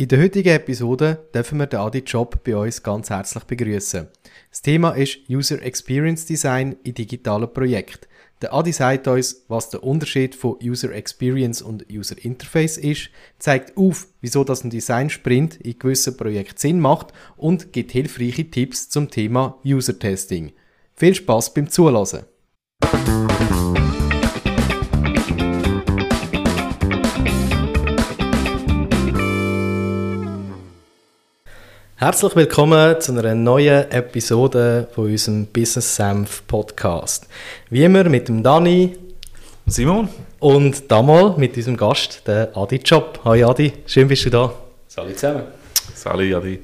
In der heutigen Episode dürfen wir den Adi Job bei uns ganz herzlich begrüßen. Das Thema ist User Experience Design in digitalen Projekten. Der Adi sagt uns, was der Unterschied von User Experience und User Interface ist, zeigt auf, wieso das ein Design Sprint in gewissen Projekten Sinn macht und gibt hilfreiche Tipps zum Thema User Testing. Viel Spaß beim Zuhören! Herzlich willkommen zu einer neuen Episode von unserem Business Senf Podcast. Wie immer mit dem Dani, Simon und damals mit unserem Gast, der Adi Job. Hi Adi, schön bist du da. Salut zusammen. Salut Adi.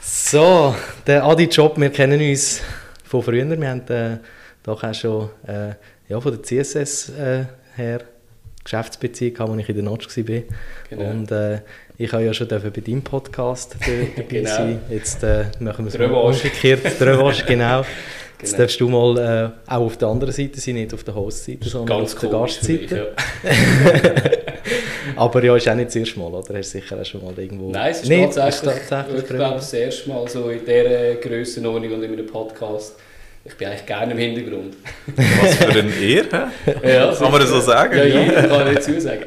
So, der Adi Job, wir kennen uns von früher. Wir haben äh, doch auch schon äh, ja, von der CSS äh, her Geschäftsbeziehung gehabt, als ich in der Notch war. Genau. Und äh, ich habe ja schon bei deinem Podcast dabei genau. sein. Jetzt äh, machen wir es mal umgekehrt. Revanche, genau. Jetzt genau. darfst du mal äh, auch auf der anderen Seite sein, nicht auf der Host-Seite, sondern auf der Gastseite. Aber ja, ist auch nicht das erste Mal, oder? Hast du sicher auch schon mal irgendwo... Nein, es ist nicht, tatsächlich, ist tatsächlich ich glaube, das erste Mal so in dieser Grössenordnung und in einem Podcast ich bin eigentlich gerne im Hintergrund. Was für ein Ehr, ja, kann man das so sagen? Ja, ja. kann ich dazu sagen.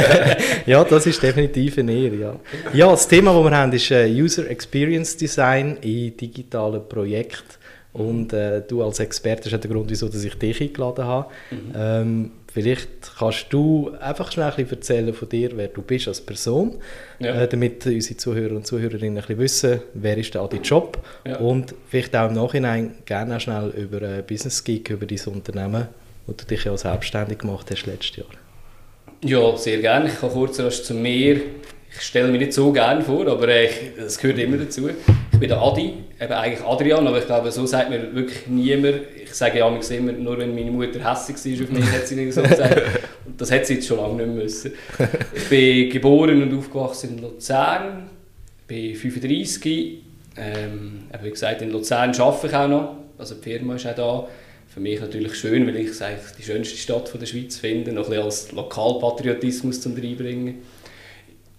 ja, das ist definitiv ein Ehr, ja. Ja, das Thema, das wir haben, ist äh, User Experience Design in digitalen Projekten. Und äh, du als Experte, das ist der Grund, wieso ich dich eingeladen habe. Mhm. Ähm, vielleicht kannst du einfach schnell ein erzählen von dir, wer du bist als Person, ja. äh, damit unsere Zuhörer und Zuhörerinnen ein bisschen wissen, wer ist der Adi Job ja. und vielleicht auch im Nachhinein gerne auch schnell über äh, Business Geek, über dein Unternehmen, wo du dich ja selbstständig gemacht hast letztes Jahr. Ja, sehr gerne. Ich kann kurz erst zu mir ich stelle mich nicht so gerne vor, aber äh, das gehört immer dazu. Ich bin der Adi, eben eigentlich Adrian, aber ich glaube, so sagt mir wirklich niemand. Ich sage ja immer, nur wenn meine Mutter hässlich war auf mich, hat sie nicht so gesagt. Und das hat sie jetzt schon lange nicht müssen. Ich bin geboren und aufgewachsen in Luzern, bin 35. Ähm, wie gesagt, in Luzern arbeite ich auch noch, also die Firma ist auch da. Für mich natürlich schön, weil ich es die schönste Stadt der Schweiz finde, noch ein bisschen als Lokalpatriotismus zum reinbringen.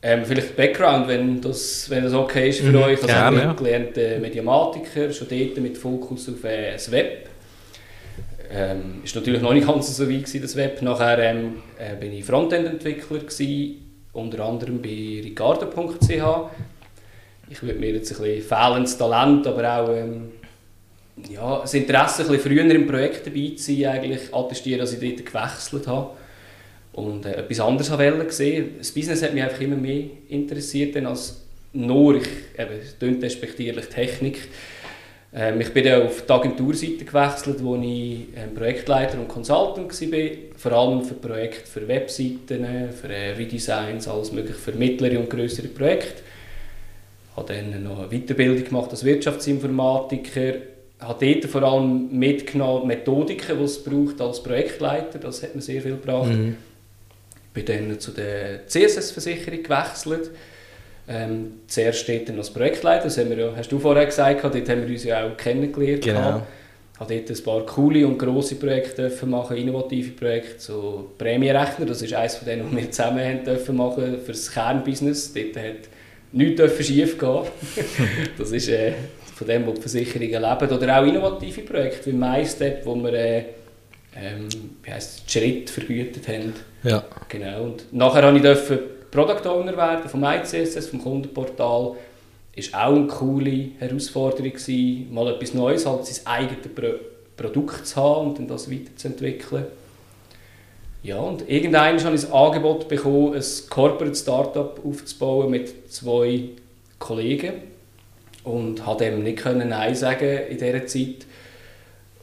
Ähm, vielleicht Background, wenn das, wenn das okay ist für mhm, euch. Also ich ja. gelernter Mediamatiker, schon dort mit Fokus auf äh, das Web. Ähm, ist natürlich noch nicht ganz so weit gewesen, das Web. Nachher ähm, äh, bin ich Frontend-Entwickler unter anderem bei ricardo.ch. Ich würde mir jetzt ein bisschen fehlendes Talent, aber auch ähm, ja, das Interesse, ein bisschen früher im Projekt dabei zu sein, eigentlich attestieren, dass ich dort gewechselt habe und äh, etwas anderes wollte sehen. Das Business hat mich einfach immer mehr interessiert als nur, ich, eben, es Technik. Ähm, ich bin dann auf die Agenturseite gewechselt, wo ich ähm, Projektleiter und Consultant war, vor allem für Projekte für Webseiten, für äh, Redesigns, alles mögliche für mittlere und größere Projekte. Ich habe dann noch eine Weiterbildung gemacht als Wirtschaftsinformatiker, Ich habe dort vor allem mitgenommen Methodiken, die es braucht als Projektleiter, das hat mir sehr viel gebracht. Mhm bin dann zu der CSS-Versicherung gewechselt. Ähm, zuerst steht dann als Projektleiter, das haben wir ja, hast du vorher gesagt, dort haben wir uns ja auch kennengelernt. Genau. Ich habe dort ein paar coole und grosse Projekte dürfen machen, innovative Projekte, so Prämienrechner, das ist eines von denen, die wir zusammen haben dürfen machen für das Kernbusiness. Dort hat nichts schief gehen. das ist äh, von dem, wo die Versicherungen leben. Oder auch innovative Projekte wie MyStep, wo wir äh, ähm, wie heisst Schritt vergütet haben. Ja. Genau. Und nachher durfte ich Product Owner werden vom ICSS, vom Kundenportal. Das war auch eine coole Herausforderung, gewesen, mal etwas Neues, halt sein eigenes Pro Produkt zu haben und dann das weiterzuentwickeln. Ja, und irgendwann habe ich das Angebot bekommen, ein Corporate Startup aufzubauen mit zwei Kollegen und konnte dem nicht Nein sagen in dieser Zeit.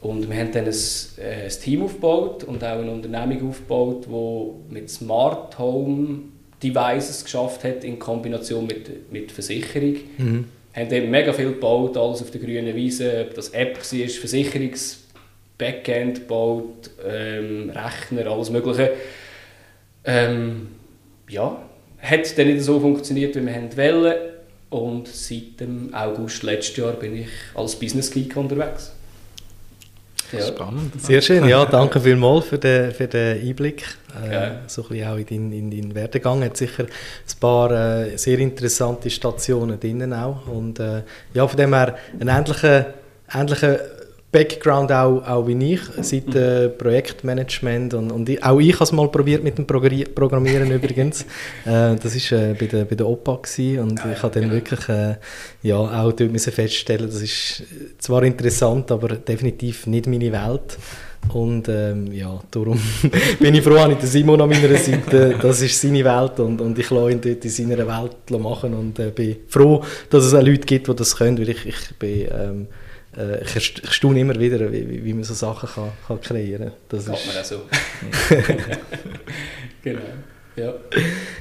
Und wir haben dann ein, äh, ein Team aufgebaut und auch eine Unternehmung aufgebaut, die mit Smart Home Devices geschafft hat in Kombination mit, mit Versicherung. Mhm. Wir haben eben mega viel gebaut, alles auf der grünen Wiese, ob das App war, Versicherungs Backend gebaut, ähm, Rechner, alles Mögliche. Ähm, ja, hat dann nicht so funktioniert, wie wir wollen. Und seit dem August letztes Jahr bin ich als Business Geek unterwegs. Ja. Spannend. Sehr schön, ja, danke vielmals für den, für den Einblick. Äh, so ein bisschen auch in deinen in dein Werdegang. Hat sicher ein paar äh, sehr interessante Stationen drinnen auch. Und äh, ja, von dem her ein ähnlicher, ähnlicher Background auch, auch wie ich, seit äh, Projektmanagement und, und ich, auch ich habe es mal probiert mit dem Programmieren übrigens. Äh, das war äh, bei, der, bei der OPA gewesen, und ah, ich habe dann wirklich äh, ja, auch dort müssen feststellen, das ist zwar interessant, aber definitiv nicht meine Welt. Und ähm, ja, darum bin ich froh, dass ich den Simon an meiner Seite, das ist seine Welt und, und ich lasse ihn dort in seiner Welt machen und äh, bin froh, dass es auch Leute gibt, die das können, weil ich, ich bin ähm, äh, ich, ich staune immer wieder, wie, wie man so Sachen kann, kann kreieren kann. Das Geht ist... man auch so. genau, ja.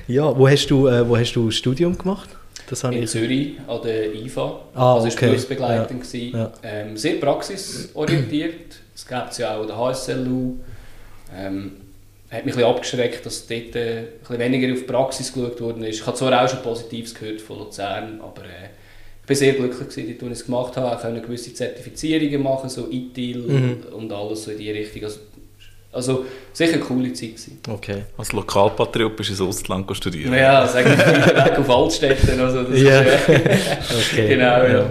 Ja, wo hast du, äh, wo hast du Studium gemacht? Das in ich... Zürich an der IFA. Ah, also okay. Berufsbegleitung. Ja. Ja. Ähm, sehr praxisorientiert. Es gibt es ja auch an der HSLU. Ähm, hat mich ein bisschen abgeschreckt, dass dort äh, ein bisschen weniger auf Praxis geschaut worden ist. Ich habe zwar auch schon Positives gehört von Luzern, aber äh, bin sehr glücklich gewesen, dort, ich es gemacht habe. Ich konnte gewisse Zertifizierungen machen, so ITIL mhm. und alles so in die Richtung. Also, also sicher eine coole Zeit gewesen. Okay. Als Lokalpatriot bist du ins Ausland studieren? Ja, sagen wir weg auf Altstädten. Also das yeah. ist, okay. Genau, ja. ja.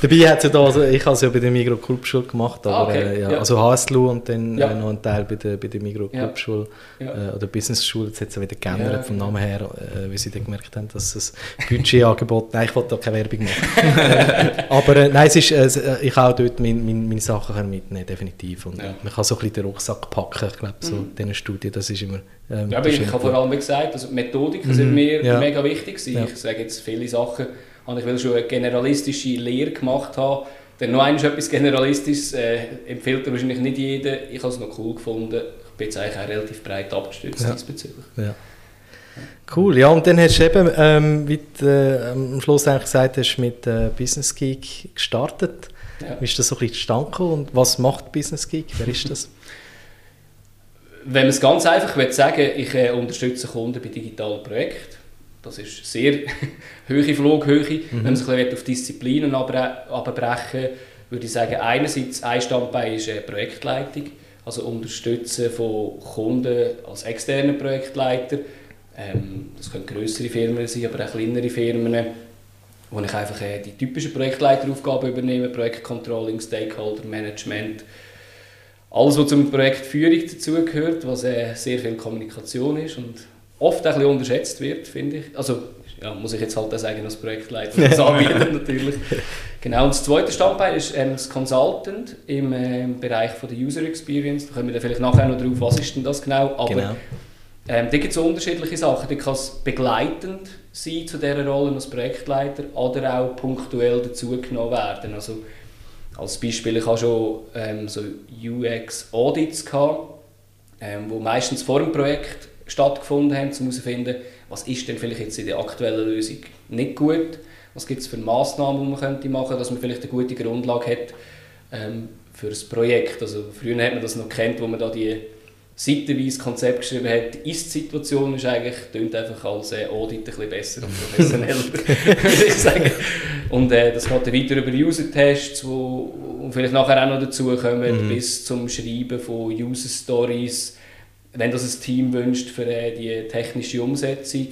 Dabei hat es ja da, also ich habe es ja bei der Migro Clubschule gemacht, aber ah, okay. äh, ja. Ja. also HSLU und dann äh, noch ein Teil bei der, bei der Migro Clubschule äh, oder Business Schule. Jetzt hat es wieder geändert vom Namen her, äh, wie sie dann gemerkt haben, dass es Budgetangebot, nein, ich wollte da keine Werbung machen. aber äh, nein, es ist, äh, ich auch dort meine, meine, meine Sachen mitnehmen, definitiv. Und man kann so ein bisschen den Rucksack packen, ich glaube, so mhm. diesen Studien, das ist immer ähm, Ja, aber ich habe vor allem gesagt, also Methodiken mhm. sind mir ja. mega wichtig ja. Ich sage jetzt viele Sachen, und ich will schon eine generalistische Lehre gemacht haben, denn noch einmal etwas Generalistisches äh, empfiehlt wahrscheinlich nicht jeder. Ich habe es noch cool gefunden. Ich bin jetzt eigentlich auch relativ breit abgestützt ja. diesbezüglich. Ja. Cool, ja, und dann hast du eben, ähm, wie du äh, am Schluss eigentlich gesagt hast, mit äh, Business Geek gestartet. Ja. Wie ist das so ein bisschen zustande und was macht Business Geek? Wer ist das? Wenn man es ganz einfach will sagen ich äh, unterstütze Kunden bei digitalen Projekten. Das ist sehr hohe Flughöhe. Mhm. Wenn man sich auf Disziplinen abbrechen würde ich sagen, einerseits ein Standbein ist äh, Projektleitung, also Unterstützen von Kunden als externe Projektleiter. Ähm, das können größere Firmen sein, aber auch kleinere Firmen, wo ich einfach äh, die typischen Projektleiteraufgaben übernehme, Projektcontrolling, Stakeholder Management, alles, was zum Projektführung dazugehört, was äh, sehr viel Kommunikation ist und oft ein bisschen unterschätzt wird, finde ich. Also, ja, muss ich jetzt halt auch sagen, als Projektleiter das anbieten natürlich. Genau, und das zweite Standbein ist ähm, das Consultant im äh, Bereich von der User Experience. Da kommen wir dann vielleicht nachher noch drauf, was ist denn das genau. Aber genau. Ähm, da gibt es unterschiedliche Sachen. Da kann es begleitend sein zu dieser Rolle als Projektleiter oder auch punktuell dazugenommen werden. Also, als Beispiel, ich habe schon ähm, so UX-Audits gehabt, ähm, wo meistens vor dem Projekt stattgefunden haben, um herauszufinden, was ist denn vielleicht jetzt in der aktuellen Lösung nicht gut, was gibt es für Massnahmen, die man könnte machen könnte, dass man vielleicht eine gute Grundlage hat ähm, für das Projekt. Also früher hat man das noch kennt, wo man da die seitenweise Konzept geschrieben hat. Die Ist-Situation ist eigentlich, klingt einfach als äh, Audit ein bisschen besser und professioneller, würde ich sagen. Und äh, das geht dann weiter über User-Tests, wo vielleicht nachher auch noch dazu kommen, mhm. bis zum Schreiben von User-Stories, wenn das ein Team wünscht für äh, die technische Umsetzung.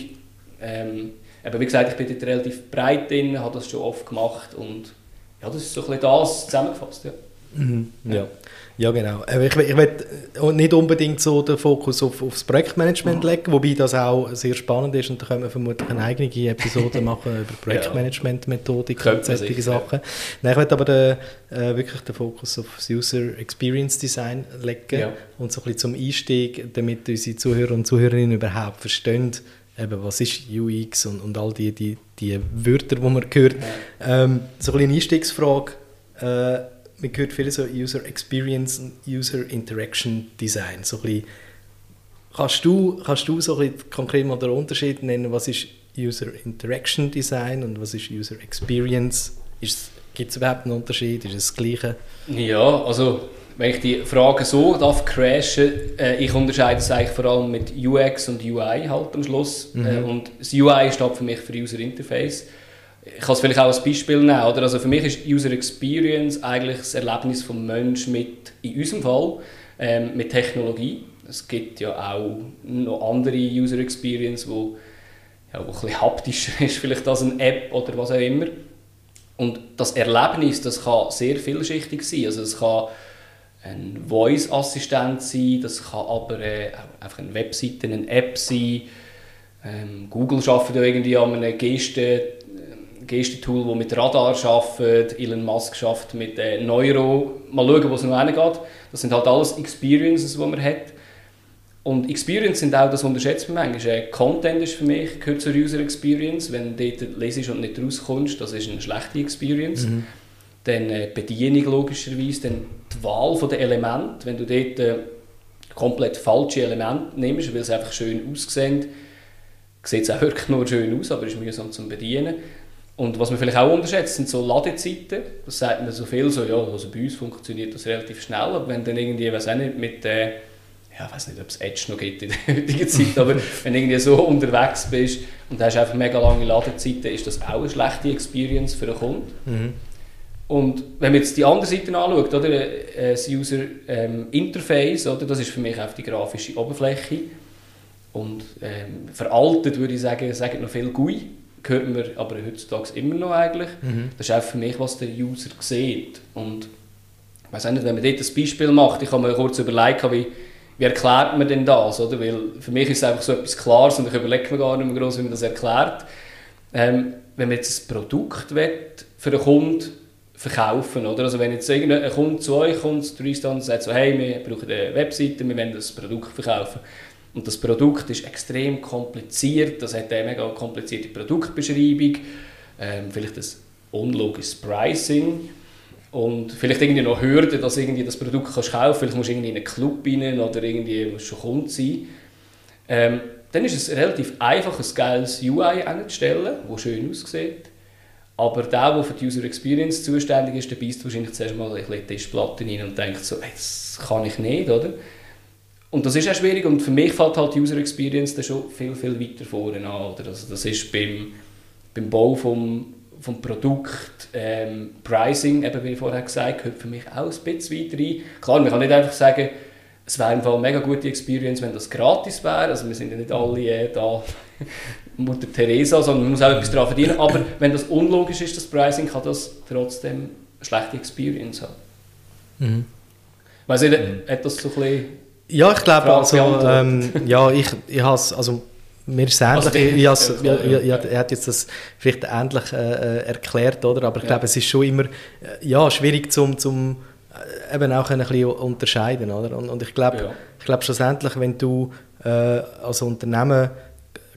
Ähm, aber wie gesagt, ich bin dort relativ breit drin, habe das schon oft gemacht und ja, das ist so ein bisschen das zusammengefasst. Ja. Mhm, ja. ja. Genau. Ich, ich will nicht unbedingt so den Fokus auf, auf das Projektmanagement mhm. legen, wobei das auch sehr spannend ist und da können wir vermutlich eine eigene Episode machen über Projektmanagement-Methodik und solche Sachen. Nein, ich will aber den, äh, wirklich den Fokus auf das User Experience Design legen ja. und so ein bisschen zum Einstieg, damit unsere Zuhörer und Zuhörerinnen überhaupt verstehen, eben, was ist UX und, und all die, die, die Wörter, die man hört. Ja. Ähm, so ein bisschen eine Einstiegsfrage. Äh, man hört viel so User Experience und User Interaction Design. So ein kannst, du, kannst du so ein bisschen konkret mal den Unterschied nennen, was ist User Interaction Design und was ist User Experience? Gibt es überhaupt einen Unterschied? Ist es das Gleiche? Ja, also wenn ich die Frage so darf crashen, äh, ich unterscheide es eigentlich vor allem mit UX und UI halt am Schluss. Mhm. Äh, und das UI steht für mich für User Interface. Ich kann es vielleicht auch als Beispiel nehmen. Oder? Also für mich ist User Experience eigentlich das Erlebnis des Menschen mit, in unserem Fall, ähm, mit Technologie. Es gibt ja auch noch andere User Experience, wo, ja, wo ein bisschen haptischer ist, vielleicht als eine App oder was auch immer. Und das Erlebnis, das kann sehr vielschichtig sein. Also es kann ein Voice-Assistent sein, das kann aber äh, einfach eine Webseite, eine App sein. Ähm, Google arbeitet ja irgendwie an einem Gesten, Gestentool, das mit Radar arbeitet. Elon Musk arbeitet mit äh, Neuro. Mal schauen, wo es noch hingeht. Das sind halt alles Experiences, die man hat. Und Experience sind auch, das unterschätzt man manchmal. Äh, Content ist für mich, gehört zur User Experience. Wenn du dort lesest und nicht rauskommst, das ist eine schlechte Experience. Mhm. Dann äh, Bedienung logischerweise, dann die Wahl der Elemente. Wenn du dort äh, komplett falsche Elemente nimmst, weil sie einfach schön aussehen, sieht es auch wirklich nur schön aus, aber ist mühsam zum Bedienen. Und was man vielleicht auch unterschätzt, sind so Ladezeiten. Das sagt man so viel, so, ja, also bei uns funktioniert das relativ schnell, aber wenn dann irgendwie, weiß auch nicht, mit, äh, ja, ich weiß nicht, ob es Edge noch gibt in der heutigen Zeit, aber wenn du irgendwie so unterwegs bist und hast einfach mega lange Ladezeiten, ist das auch eine schlechte Experience für den Kunden. Mhm. Und wenn man jetzt die andere Seite anschaut, oder, äh, das User ähm, Interface, oder, das ist für mich auch die grafische Oberfläche. Und ähm, veraltet würde ich sagen, sagen noch viel GUI hört man aber heutzutage immer noch eigentlich. Mhm. Das ist auch für mich, was der User sieht. Und ich weiß nicht, wenn man dort ein Beispiel macht, ich habe mir kurz überlegt, wie, wie erklärt man denn das? Oder? Weil für mich ist es einfach so etwas Klares und ich überlege mir gar nicht mehr groß, wie man das erklärt. Ähm, wenn man jetzt ein Produkt will, für einen Kunden verkaufen, oder? Also wenn jetzt irgendein Kunde zu euch kommt, zu und sagt so, hey, wir brauchen eine Webseite, wir wollen das Produkt verkaufen, und das Produkt ist extrem kompliziert, das hat eine mega komplizierte Produktbeschreibung, ähm, vielleicht ein unlogisches Pricing und vielleicht irgendwie noch Hürden, dass irgendwie das Produkt kannst kaufen vielleicht musst du irgendwie in einen Club rein oder irgendwie schon Kunde sein. Ähm, dann ist es relativ einfach, ein geiles UI einzustellen, das schön aussieht. Aber der, der für die User Experience zuständig ist, der beißt wahrscheinlich zuerst mal ein bisschen die Tischplatte rein und denkt so, hey, das kann ich nicht, oder? Und das ist auch schwierig und für mich fällt halt die User Experience dann schon viel, viel weiter vorne an. Oder? Also das ist beim, beim Bau vom, vom Produkt, ähm, Pricing, eben wie ich vorher gesagt habe, gehört für mich auch ein bisschen weiter rein. Klar, man kann nicht einfach sagen, es wäre eine mega gute Experience, wenn das gratis wäre. Also wir sind ja nicht alle äh, da Mutter Teresa, sondern man muss auch etwas daran verdienen. Aber wenn das unlogisch ist, das Pricing, kann das trotzdem eine schlechte Experience haben. Mhm. Weiss ich, hat das so ein bisschen ja, ich glaube, also, ähm, ja, ich, ich has, also mir ist es ähnlich, also, ich, ich, ja, ich, ja, er hat jetzt das vielleicht ähnlich äh, äh, erklärt, oder? aber ich glaube, es ist schon immer äh, ja, schwierig zum, zum äh, eben auch ein bisschen unterscheiden, oder? Und, und ich glaube, ja. ich glaube schlussendlich, wenn du äh, als Unternehmen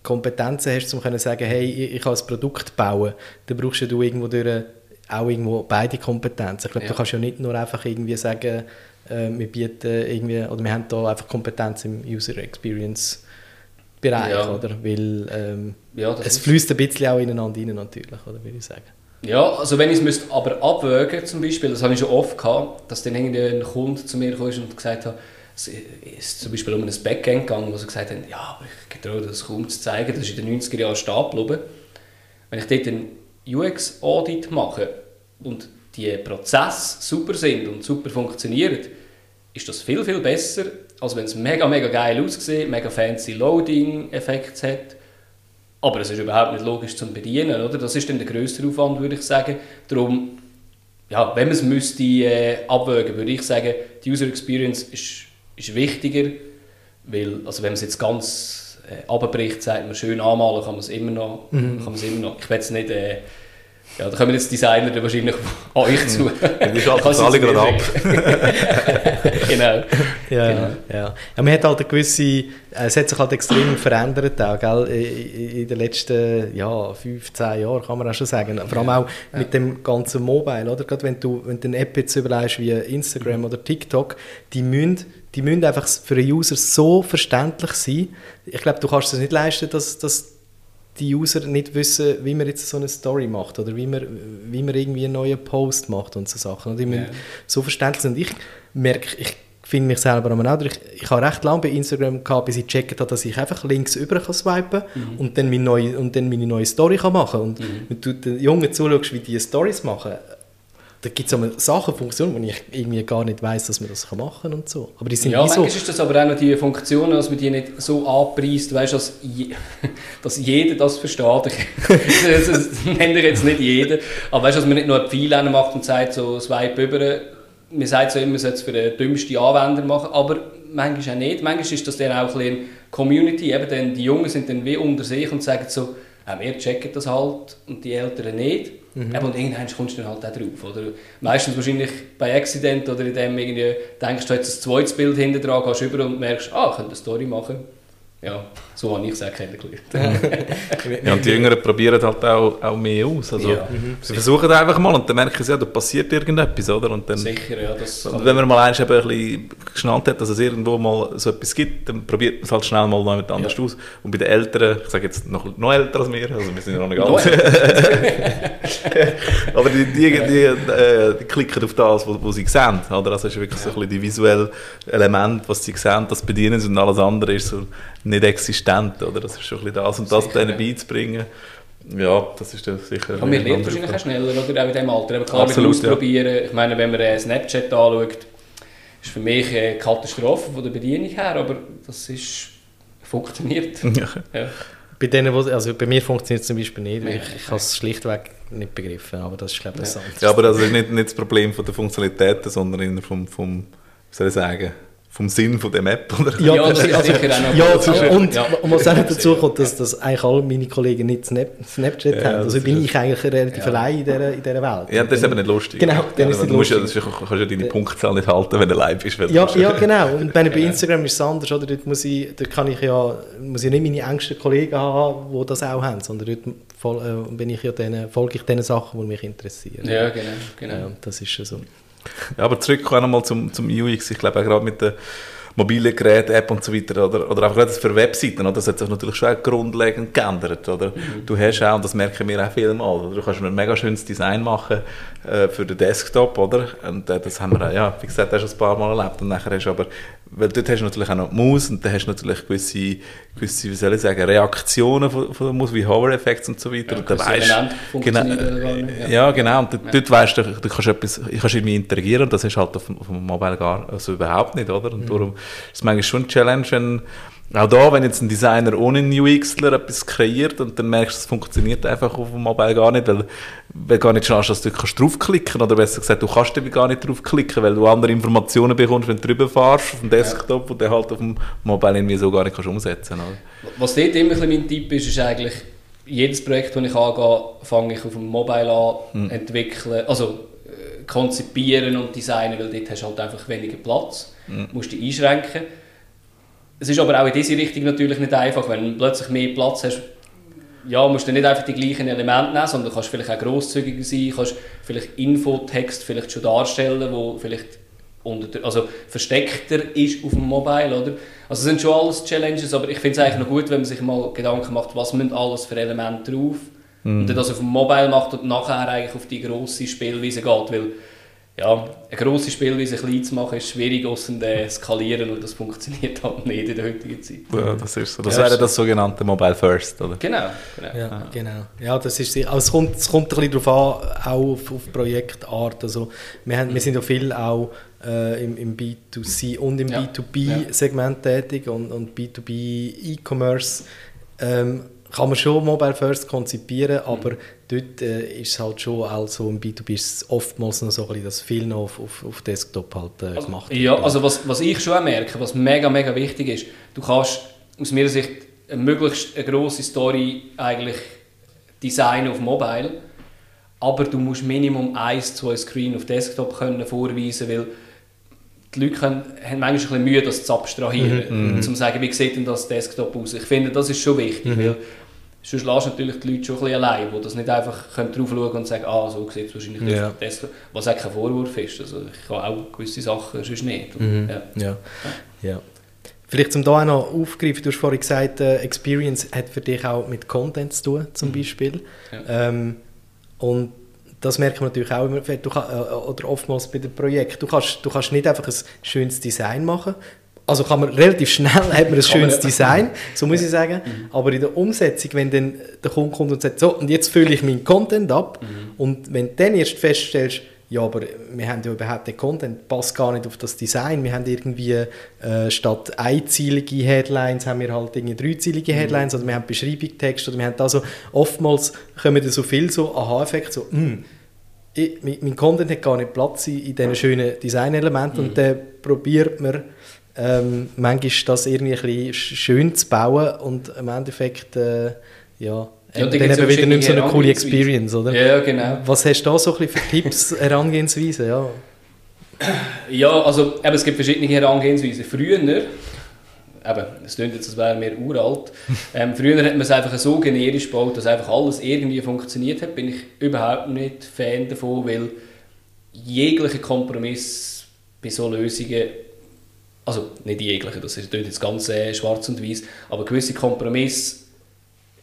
Kompetenzen hast, um zu sagen, hey, ich, ich kann ein Produkt bauen, dann brauchst du irgendwo durch auch irgendwo beide Kompetenzen. Ich glaube, ja. du kannst ja nicht nur einfach irgendwie sagen, äh, wir bieten irgendwie, oder wir haben da einfach Kompetenz im User Experience Bereich, ja. oder? Weil ähm, ja, es fließt ein bisschen auch ineinander rein, natürlich, oder würde ich sagen. Ja, also wenn ich es aber abwägen zum Beispiel, das habe ich schon oft gehabt, dass dann irgendwie ein Kunde zu mir kam und gesagt hat, es ist zum Beispiel um ein Backend gegangen, wo sie gesagt haben, ja, aber ich traue das kaum zu zeigen, das ist in den 90er Jahren stehen geblieben. Wenn ich dort einen UX-Audit mache und die Prozesse super sind und super funktionieren, ist das viel, viel besser, als wenn es mega, mega geil aussieht, mega fancy Loading-Effekte hat. Aber es ist überhaupt nicht logisch zum Bedienen, oder? Das ist dann der größere Aufwand, würde ich sagen. Darum, ja, wenn man es müsste äh, abwägen, würde ich sagen, die User Experience ist, ist wichtiger, weil, also wenn man es jetzt ganz äh, abbricht, sagt man schön anmalen, kann man es immer noch, mhm. kann man es immer noch. Ich will es nicht äh, ja, da kommen jetzt Designer dann wahrscheinlich an euch zu. Die schalten es alle gerade ab. genau. Ja, genau. Ja. ja, man hat halt eine gewisse, äh, es hat sich halt extrem verändert auch, gell? in den letzten ja, 15 Jahren, kann man auch schon sagen. Vor allem auch ja. mit dem ganzen Mobile, oder? Gerade wenn du, wenn du eine App jetzt überlegst wie Instagram oder TikTok, die müssen, die müssen einfach für einen User so verständlich sein. Ich glaube, du kannst es nicht leisten, dass, dass die User nicht wissen, wie man jetzt so eine Story macht oder wie man, wie man irgendwie einen neuen Post macht und so Sachen. Und die müssen so verständlich sind. Ich merke, ich finde mich selber auch. Ich, ich habe recht lange bei Instagram gehabt, bis ich gecheckt habe, dass ich einfach links über kann swipen mhm. und, dann meine neue, und dann meine neue Story kann machen Und mhm. wenn du den Jungen zuschaust, wie die Stories machen, da gibt es Sachen, Funktionen, wo ich irgendwie gar nicht weiß, dass man das machen kann und so. Aber die sind ja, manchmal so. ist das aber auch noch die Funktion, dass man die nicht so anpreist, weißt, dass, je, dass jeder das versteht. das, das nennt jetzt nicht jeder, aber weißt, dass man nicht nur ein Pfeil macht und sagt, so Swipe über, man sagt so immer, man sollte es für den dümmsten Anwender machen, aber manchmal auch nicht. Manchmal ist das dann auch ein bisschen Community, eben dann, die Jungen sind dann wie unter sich und sagen so, auch wir checken das halt und die Älteren nicht. Mhm. und irgendwann kommst du dann halt auch drauf. Oder meistens wahrscheinlich bei Accident oder in dem irgendwie denkst du, jetzt ein zweites Bild hinten dran, gehst über und merkst, ah, ich könnte eine Story machen. Ja, so habe ich es auch kennengelernt. ja, und die Jüngeren probieren halt auch, auch mehr aus. Also, ja. mhm. Sie versuchen einfach mal und dann merken sie, ja, da passiert irgendetwas, oder? Und dann, Sicher, ja. Das und wenn man mal eins eben ein bisschen geschnallt hat, dass es irgendwo mal so etwas gibt, dann probiert man es halt schnell mal noch mit anders ja. aus. Und bei den Älteren, ich sage jetzt noch, noch älter als wir, also wir sind ja noch nicht alt. Aber die, die, die, die, äh, die klicken auf das, was sie sehen. Oder? Also es ist wirklich ja. so ein bisschen die visuelle Element, was sie sehen, das bedienen sie und alles andere ist so nicht existent, oder? Das ist schon ein bisschen das und das sicher, denen ja. beizubringen. Ja, das ist dann sicher... Aber wir lernen wahrscheinlich auch schneller, oder? Auch in diesem Alter. Aber klar, Absolut, mit ausprobieren. Ja. Ich meine, wenn man äh, Snapchat anschaut, ist für mich eine Katastrophe von der Bedienung her, aber das ist... funktioniert. Ja. ja. Bei, denen, also bei mir funktioniert es zum Beispiel nicht, weil ich, ich habe es schlichtweg nicht begriffen, aber das ist glaube ich ja. Ja, aber das ist nicht, nicht das Problem von der Funktionalitäten, sondern vom, vom, wie soll ich sagen, vom Sinn von der Map, oder? Ja, ja, sicher auch ja, und ja. was auch dazu kommt, dass, dass eigentlich alle meine Kollegen nicht Snap, Snapchat ja, haben. Also bin ich eigentlich relativ ja. allein in dieser, in dieser Welt. Ja, das ist aber nicht lustig. Genau, dann ist es lustig. Musst ja, du kannst ja deine Punktzahl nicht halten, wenn du live bist. Ja, ja, genau. Und bei Instagram ist es anders, oder? Dort, muss ich, dort kann ich ja muss ich nicht meine engsten Kollegen haben, die das auch haben, sondern dort voll, äh, bin ich ja denen, folge ich den Sachen, die mich interessieren. Ja, genau. genau. Ja, das ist ja so. Ja, aber zurück nochmal zum, zum UX. Ich glaube auch gerade mit der mobile Geräte, App und so weiter, oder, oder einfach für Webseiten, oder? das hat sich natürlich schon grundlegend geändert, oder? Mhm. Du hast auch, und das merken wir auch viel mal, oder? du kannst ein mega schönes Design machen äh, für den Desktop, oder? Und äh, das haben wir, ja, wie gesagt, schon ein paar Mal erlebt, und nachher hast du aber weil dort hast du natürlich auch noch die Maus und dann hast du natürlich gewisse, gewisse wie soll ich sagen, Reaktionen von, von der Maus, wie Hover-Effekte und so weiter. Ja, und dann weißt, genau, ja. ja, genau. Und dort, ja. weißt du, du kannst etwas, ich kannst irgendwie interagieren und das hast du halt auf, auf dem Mobile gar also überhaupt nicht, oder? Und mhm. darum ist es manchmal schon eine Challenge, wenn auch da, wenn jetzt ein Designer ohne einen UXler etwas kreiert und dann merkst du, es funktioniert einfach auf dem Mobile gar nicht, weil, weil gar nicht schaust, dass du kannst draufklicken oder besser gesagt, du kannst gar nicht draufklicken, weil du andere Informationen bekommst, wenn du drüber fährst auf dem Desktop und dann halt auf dem Mobile irgendwie so gar nicht kannst umsetzen kannst. Was dort immer ein mein Tipp ist, ist eigentlich, jedes Projekt, das ich angehe, fange ich auf dem Mobile an, hm. entwickeln, also äh, konzipieren und designen, weil dort hast du halt einfach weniger Platz, hm. musst dich einschränken es ist aber auch in diese Richtung natürlich nicht einfach, wenn du plötzlich mehr Platz hast, ja, musst du nicht einfach die gleichen Elemente nehmen, sondern kannst vielleicht auch grosszügiger sein, kannst vielleicht Infotext vielleicht schon darstellen, wo vielleicht unter, also versteckter ist auf dem Mobile, oder? Also es sind schon alles Challenges, aber ich finde es eigentlich noch gut, wenn man sich mal Gedanken macht, was müssen alles für Elemente drauf mm. und dann das auf dem Mobile macht und nachher eigentlich auf die grosse Spielweise geht, weil ja, eine grosse Spielweise klein zu machen, ist schwierig, außer äh, skalieren und das funktioniert halt nicht in der heutigen Zeit. Ja, das ist so. Das ja, wäre das sogenannte Mobile First, oder? Genau. genau. Ja, genau. Ja, das ist, also es, kommt, es kommt ein bisschen darauf an, auch auf, auf Projektart. Also wir, haben, wir sind ja viel auch äh, im, im B2C und im ja. B2B-Segment tätig und, und B2B E-Commerce ähm, kann man schon Mobile First konzipieren, mhm. aber dort äh, ist es halt schon, also im B2B ist es oftmals noch so ein bisschen, dass viel noch auf, auf, auf Desktop halt äh, also, gemacht wird. Ja, also was, was ich schon merke, was mega, mega wichtig ist, du kannst aus meiner Sicht eine möglichst eine grosse Story eigentlich designen auf Mobile, aber du musst Minimum 1, 2 Screen auf Desktop können vorweisen, weil die Leute können, haben manchmal ein bisschen Mühe, das zu abstrahieren, mhm, um zu sagen, wie sieht denn das Desktop aus. Ich finde, das ist schon wichtig, mhm. weil sonst lässt natürlich die Leute schon ein bisschen allein, die das nicht einfach drauf schauen und sagen, ah, so sieht es wahrscheinlich ja. Desktop, was auch kein Vorwurf ist. Also ich kann auch gewisse Sachen sonst nicht. Mhm. Ja. Ja. ja. Vielleicht zum da auch noch aufgreifen, du hast vorhin gesagt, äh, Experience hat für dich auch mit Content zu tun, zum mhm. Beispiel. Ja. Ähm, und das merkt man natürlich auch immer, du kann, äh, oder oftmals bei den Projekten. Du kannst, du kannst nicht einfach ein schönes Design machen. Also kann man relativ schnell hat man ein schönes Design, so muss ich sagen. Mhm. Aber in der Umsetzung, wenn dann der Kunde kommt und sagt, so, und jetzt fülle ich meinen Content ab, mhm. und wenn du dann erst feststellst, ja, aber wir haben ja überhaupt den Content, passt gar nicht auf das Design. Wir haben irgendwie äh, statt einzielige Headlines haben wir halt irgendwie dreizielige mhm. Headlines mhm. oder wir haben Beschreibungstext oder wir haben also oftmals kommen da so viel so Aha-Effekte, so, mh, hm, ich, mein, mein, Content hat gar nicht Platz in, in diesen schönen Designelementen mhm. und dann probiert man ähm, manchmal das irgendwie ein bisschen schön zu bauen und im Endeffekt äh, ja, ja, dann, dann eben wieder nicht so eine coole Experience, oder? Ja, genau. Was hast du da so ein für Tipps, Herangehensweise? Ja. ja, also eben, es gibt verschiedene Herangehensweisen. Früher, eben, es klingt jetzt, als wäre mir uralt, ähm, früher hat man es einfach so generisch gebaut, dass einfach alles irgendwie funktioniert hat, bin ich überhaupt nicht Fan davon, weil jeglicher Kompromiss bei so Lösungen also nicht jegliche, das ist jetzt ganz äh, schwarz und weiß, aber gewisse Kompromisse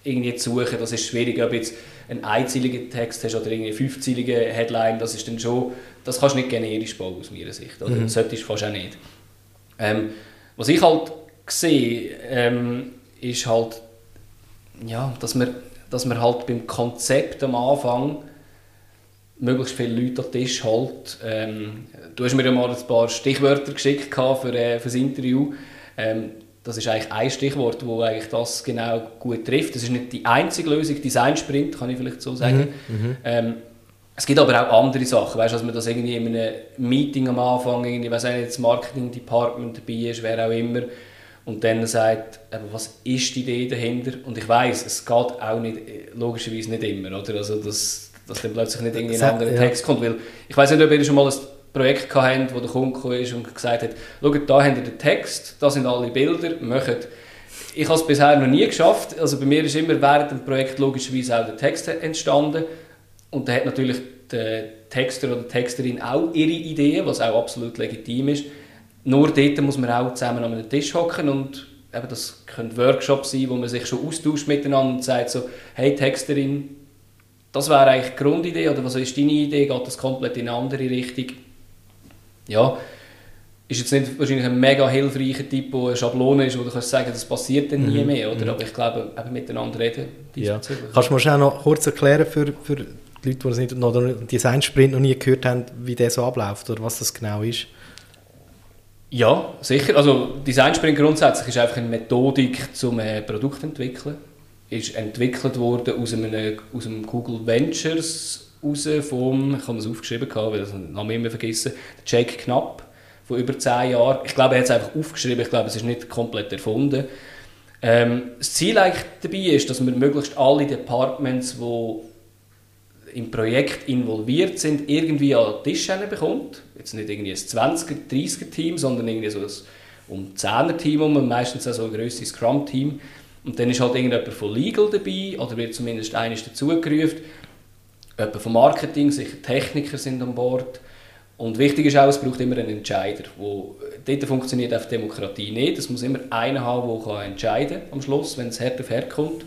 irgendwie zu suchen, das ist schwierig, ob jetzt einen einzeiligen Text hast oder eine fünfzeilige Headline, das ist dann schon, das kannst du nicht generisch bauen aus meiner Sicht, oder? Mhm. Das solltest du fast auch nicht. Ähm, was ich halt sehe, ähm, ist halt, ja, dass man, dass man halt beim Konzept am Anfang möglichst viele Leute an den Tisch holt. Ähm, du hast mir ja mal ein paar Stichwörter geschickt für, äh, für das Interview. Ähm, das ist eigentlich ein Stichwort, wo eigentlich das genau gut trifft. Das ist nicht die einzige Lösung, Design Sprint, kann ich vielleicht so sagen. Mhm, mhm. ähm, es gibt aber auch andere Sachen, weißt, dass man das irgendwie in einem Meeting am Anfang, irgendwie, weiß nicht, das Marketing Department dabei ist, wer auch immer, und dann sagt, was ist die Idee dahinter? Und ich weiß, es geht auch nicht, logischerweise nicht immer, oder? Also das, dass dann plötzlich nicht irgendwie ein anderer. Text kommt, weil ich weiß nicht, ob ihr schon mal ein Projekt hatten, wo der Kunde ist und gesagt hat, schaut, da habt ihr den Text, da sind alle Bilder, macht. Ich habe es bisher noch nie geschafft. Also bei mir ist immer während dem Projekt logischerweise auch der Text entstanden. Und da hat natürlich der Texter oder die Texterin auch ihre Ideen, was auch absolut legitim ist. Nur dort muss man auch zusammen an einem Tisch hocken und eben das können Workshops sein, wo man sich schon austauscht miteinander und sagt so, hey Texterin, das wäre eigentlich die Grundidee oder was ist deine Idee, geht das komplett in eine andere Richtung? ja, ist jetzt nicht wahrscheinlich ein mega hilfreicher Typ, der eine Schablone ist, wo du kannst sagen, das passiert dann nie mhm. mehr, oder? Mhm. Aber ich glaube, eben miteinander reden, ja. Kannst du mir schnell noch kurz erklären für, für die Leute, die das nicht, noch den Design-Sprint noch nie gehört haben, wie der so abläuft oder was das genau ist? Ja, sicher. Also Design Sprint grundsätzlich ist einfach eine Methodik zum äh, Produkt entwickeln. Ist entwickelt worden aus einem, aus einem Google Ventures raus vom, ich habe es aufgeschrieben, weil ich den Namen immer vergessen, Jake Knapp von über 10 Jahren. Ich glaube, er hat es einfach aufgeschrieben, ich glaube, es ist nicht komplett erfunden. Ähm, das Ziel eigentlich dabei ist, dass man möglichst alle Departments, die im Projekt involviert sind, irgendwie an den Tisch bekommt. Jetzt nicht irgendwie ein 20er, 30er Team, sondern irgendwie so ein um 10er Team, um meistens auch so ein grösseres Scrum-Team. Und dann ist halt irgendjemand von Legal dabei, oder wird zumindest eines dazugerufen jemand vom Marketing, sicher Techniker sind an Bord. Und wichtig ist auch, es braucht immer einen Entscheider. Wo, dort funktioniert auf Demokratie nicht. Es muss immer einer haben, der entscheiden kann am Schluss, wenn es hart auf hart kommt.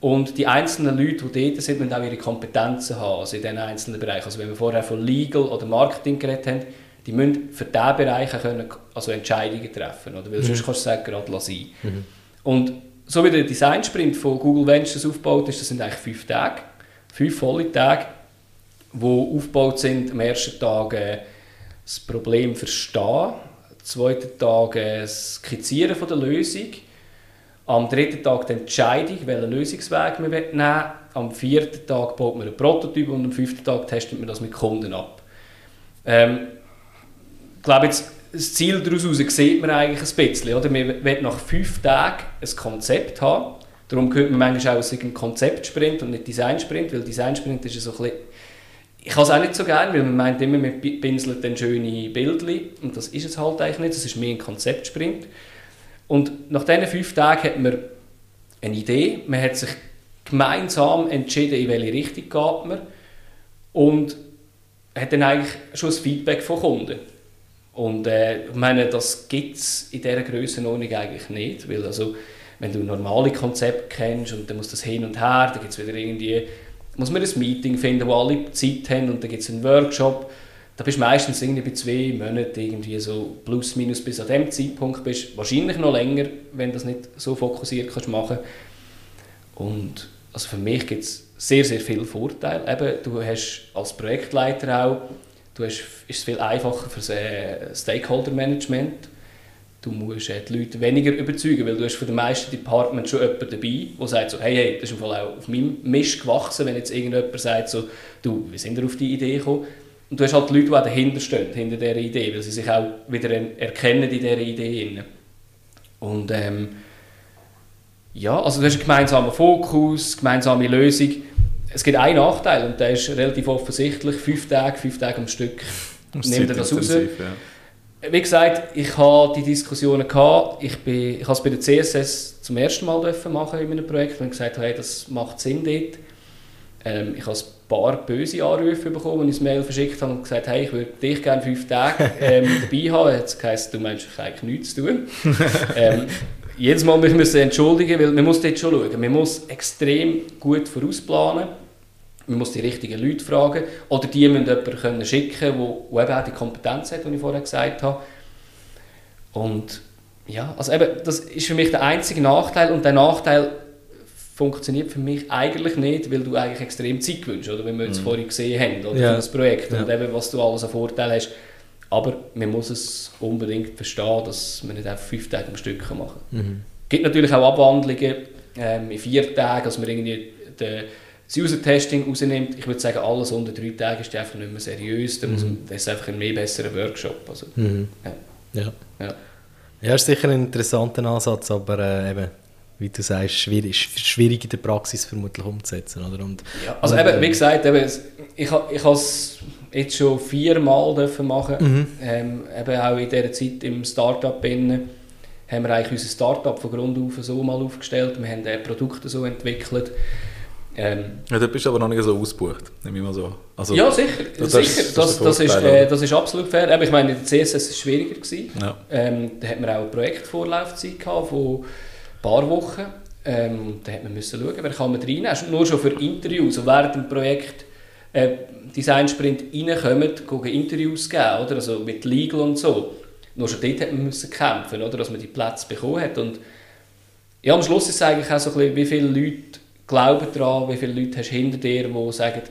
Und die einzelnen Leute, die dort sind, müssen auch ihre Kompetenzen haben, also in diesen einzelnen Bereichen. Also wenn wir vorher von Legal oder Marketing geredet haben, die müssen für diesen Bereich können, also Entscheidungen treffen. Oder? Weil mhm. sonst kannst du sagen, gerade lassen. Mhm. Und so wie der Design-Sprint von Google Ventures aufgebaut ist, das sind eigentlich fünf Tage fünf volle Tage, die aufgebaut sind. Am ersten Tag äh, das Problem verstehen, am zweiten Tag äh, das Skizzieren von der Lösung, am dritten Tag die Entscheidung, welchen Lösungsweg man nehmen will. Am vierten Tag baut man einen Prototyp und am fünften Tag testet man das mit Kunden ab. Ähm, ich glaube, jetzt, das Ziel daraus sieht man eigentlich ein bisschen. Oder? Man will nach fünf Tagen ein Konzept haben Darum hört man manchmal auch ein Konzeptsprint und nicht Designsprint, weil Designsprint ist so ein bisschen ich habe es auch nicht so gerne, weil man meint immer, man pinselt dann schöne Bildchen und das ist es halt eigentlich nicht, das ist mehr ein Konzeptsprint. Und nach diesen fünf Tagen hat man eine Idee, man hat sich gemeinsam entschieden, in welche Richtung geht man und hat dann eigentlich schon das Feedback von Kunden. Und äh, ich meine, das gibt es in dieser Grössenordnung eigentlich nicht, weil also wenn du normale Konzepte kennst und dann muss das hin und her, dann gibt wieder irgendwie muss man ein Meeting finden, wo alle Zeit haben und dann gibt es einen Workshop. Da bist du meistens irgendwie bei zwei Monaten irgendwie so plus minus bis an dem Zeitpunkt bist. Wahrscheinlich noch länger, wenn du das nicht so fokussiert kannst machen. Und also für mich gibt es sehr, sehr viele Vorteile. Eben, du hast als Projektleiter auch, du hast, ist es viel einfacher für das äh, Stakeholder-Management. Du musst äh, die Leute weniger überzeugen, weil du hast für die meisten Departments schon jemanden dabei, der sagt so, hey, hey, das ist im Fall auch auf meinem Mist gewachsen, wenn jetzt irgendjemand sagt so, du, wie sind wir auf die Idee gekommen? Und du hast halt Leute, die dahinter stehen, hinter dieser Idee, weil sie sich auch wieder erkennen in dieser Idee. Und ähm, ja, also du hast einen gemeinsamen Fokus, gemeinsame Lösung. Es gibt einen Nachteil und der ist relativ offensichtlich, fünf Tage, fünf Tage am Stück. Nehmt ihr das raus? Ja. Wie gesagt, ich habe die Diskussionen gehabt. Ich, bin, ich habe es bei der CSS zum ersten Mal machen in meinem Projekt und gesagt, hey, das macht Sinn dort. Ähm, ich habe ein paar böse Anrufe bekommen, als ich ein Mail verschickt habe und gesagt, hey, ich würde dich gerne fünf Tage ähm, dabei haben. Jetzt heisst, du meinst eigentlich nichts zu tun. ähm, jedes Mal müssen wir entschuldigen, weil man muss dort schon schauen. Man muss extrem gut vorausplanen. Man muss die richtigen Leute fragen. Oder die müssen jemanden können schicken können, der eben auch die Kompetenz hat, die ich vorher gesagt habe. Und ja, also eben, das ist für mich der einzige Nachteil. Und der Nachteil funktioniert für mich eigentlich nicht, weil du eigentlich extrem Zeit gewünscht, oder? Wie wir jetzt mhm. vorhin gesehen haben, oder? Ja. Für das Projekt. Ja. Und eben, was du alles an Vorteil hast. Aber man muss es unbedingt verstehen, dass man nicht einfach fünf Tage am Stück machen kann. Mhm. Es gibt natürlich auch Abwandlungen ähm, in vier Tagen, dass man irgendwie den, das User-Testing rausnimmt. Ich würde sagen, alles unter drei Tagen ist einfach nicht mehr seriös. Da mhm. das ist einfach ein mehr besserer Workshop. Also, mhm. ja. Ja. ja. Ja, ist sicher ein interessanter Ansatz, aber äh, eben, wie du sagst, schwierig, schwierig in der Praxis vermutlich umzusetzen. Oder? Und, ja, also eben, wie gesagt, eben, ich, ich habe es jetzt schon viermal machen mhm. ähm, eben auch in dieser Zeit im Startup haben wir eigentlich unser Startup von Grund auf so mal aufgestellt. Wir haben Produkte so entwickelt. Ähm, ja, da bist du aber noch nicht so ausgebucht, nehme ich mal so. Also, ja, sicher. Das, sicher. Das, das, das, ist, äh, das ist absolut fair. Aber ich meine, in der CSS war es schwieriger. Ja. Ähm, da hat man auch eine Projektvorlaufzeit gehabt von ein paar Wochen. Ähm, da hat man müssen schauen, wer kann man reinnehmen. Nur schon für Interviews. Und während dem Projekt äh, Design Sprint reinkommen, gucken Interviews geben, oder? Also mit Legal und so. Nur schon dort hat man müssen kämpfen, oder? dass man die Plätze bekommen hat. Und ja, am Schluss ist es eigentlich auch so ein bisschen, wie viele Leute glauben daran, wie viele Leute hast du hinter dir, die sagen,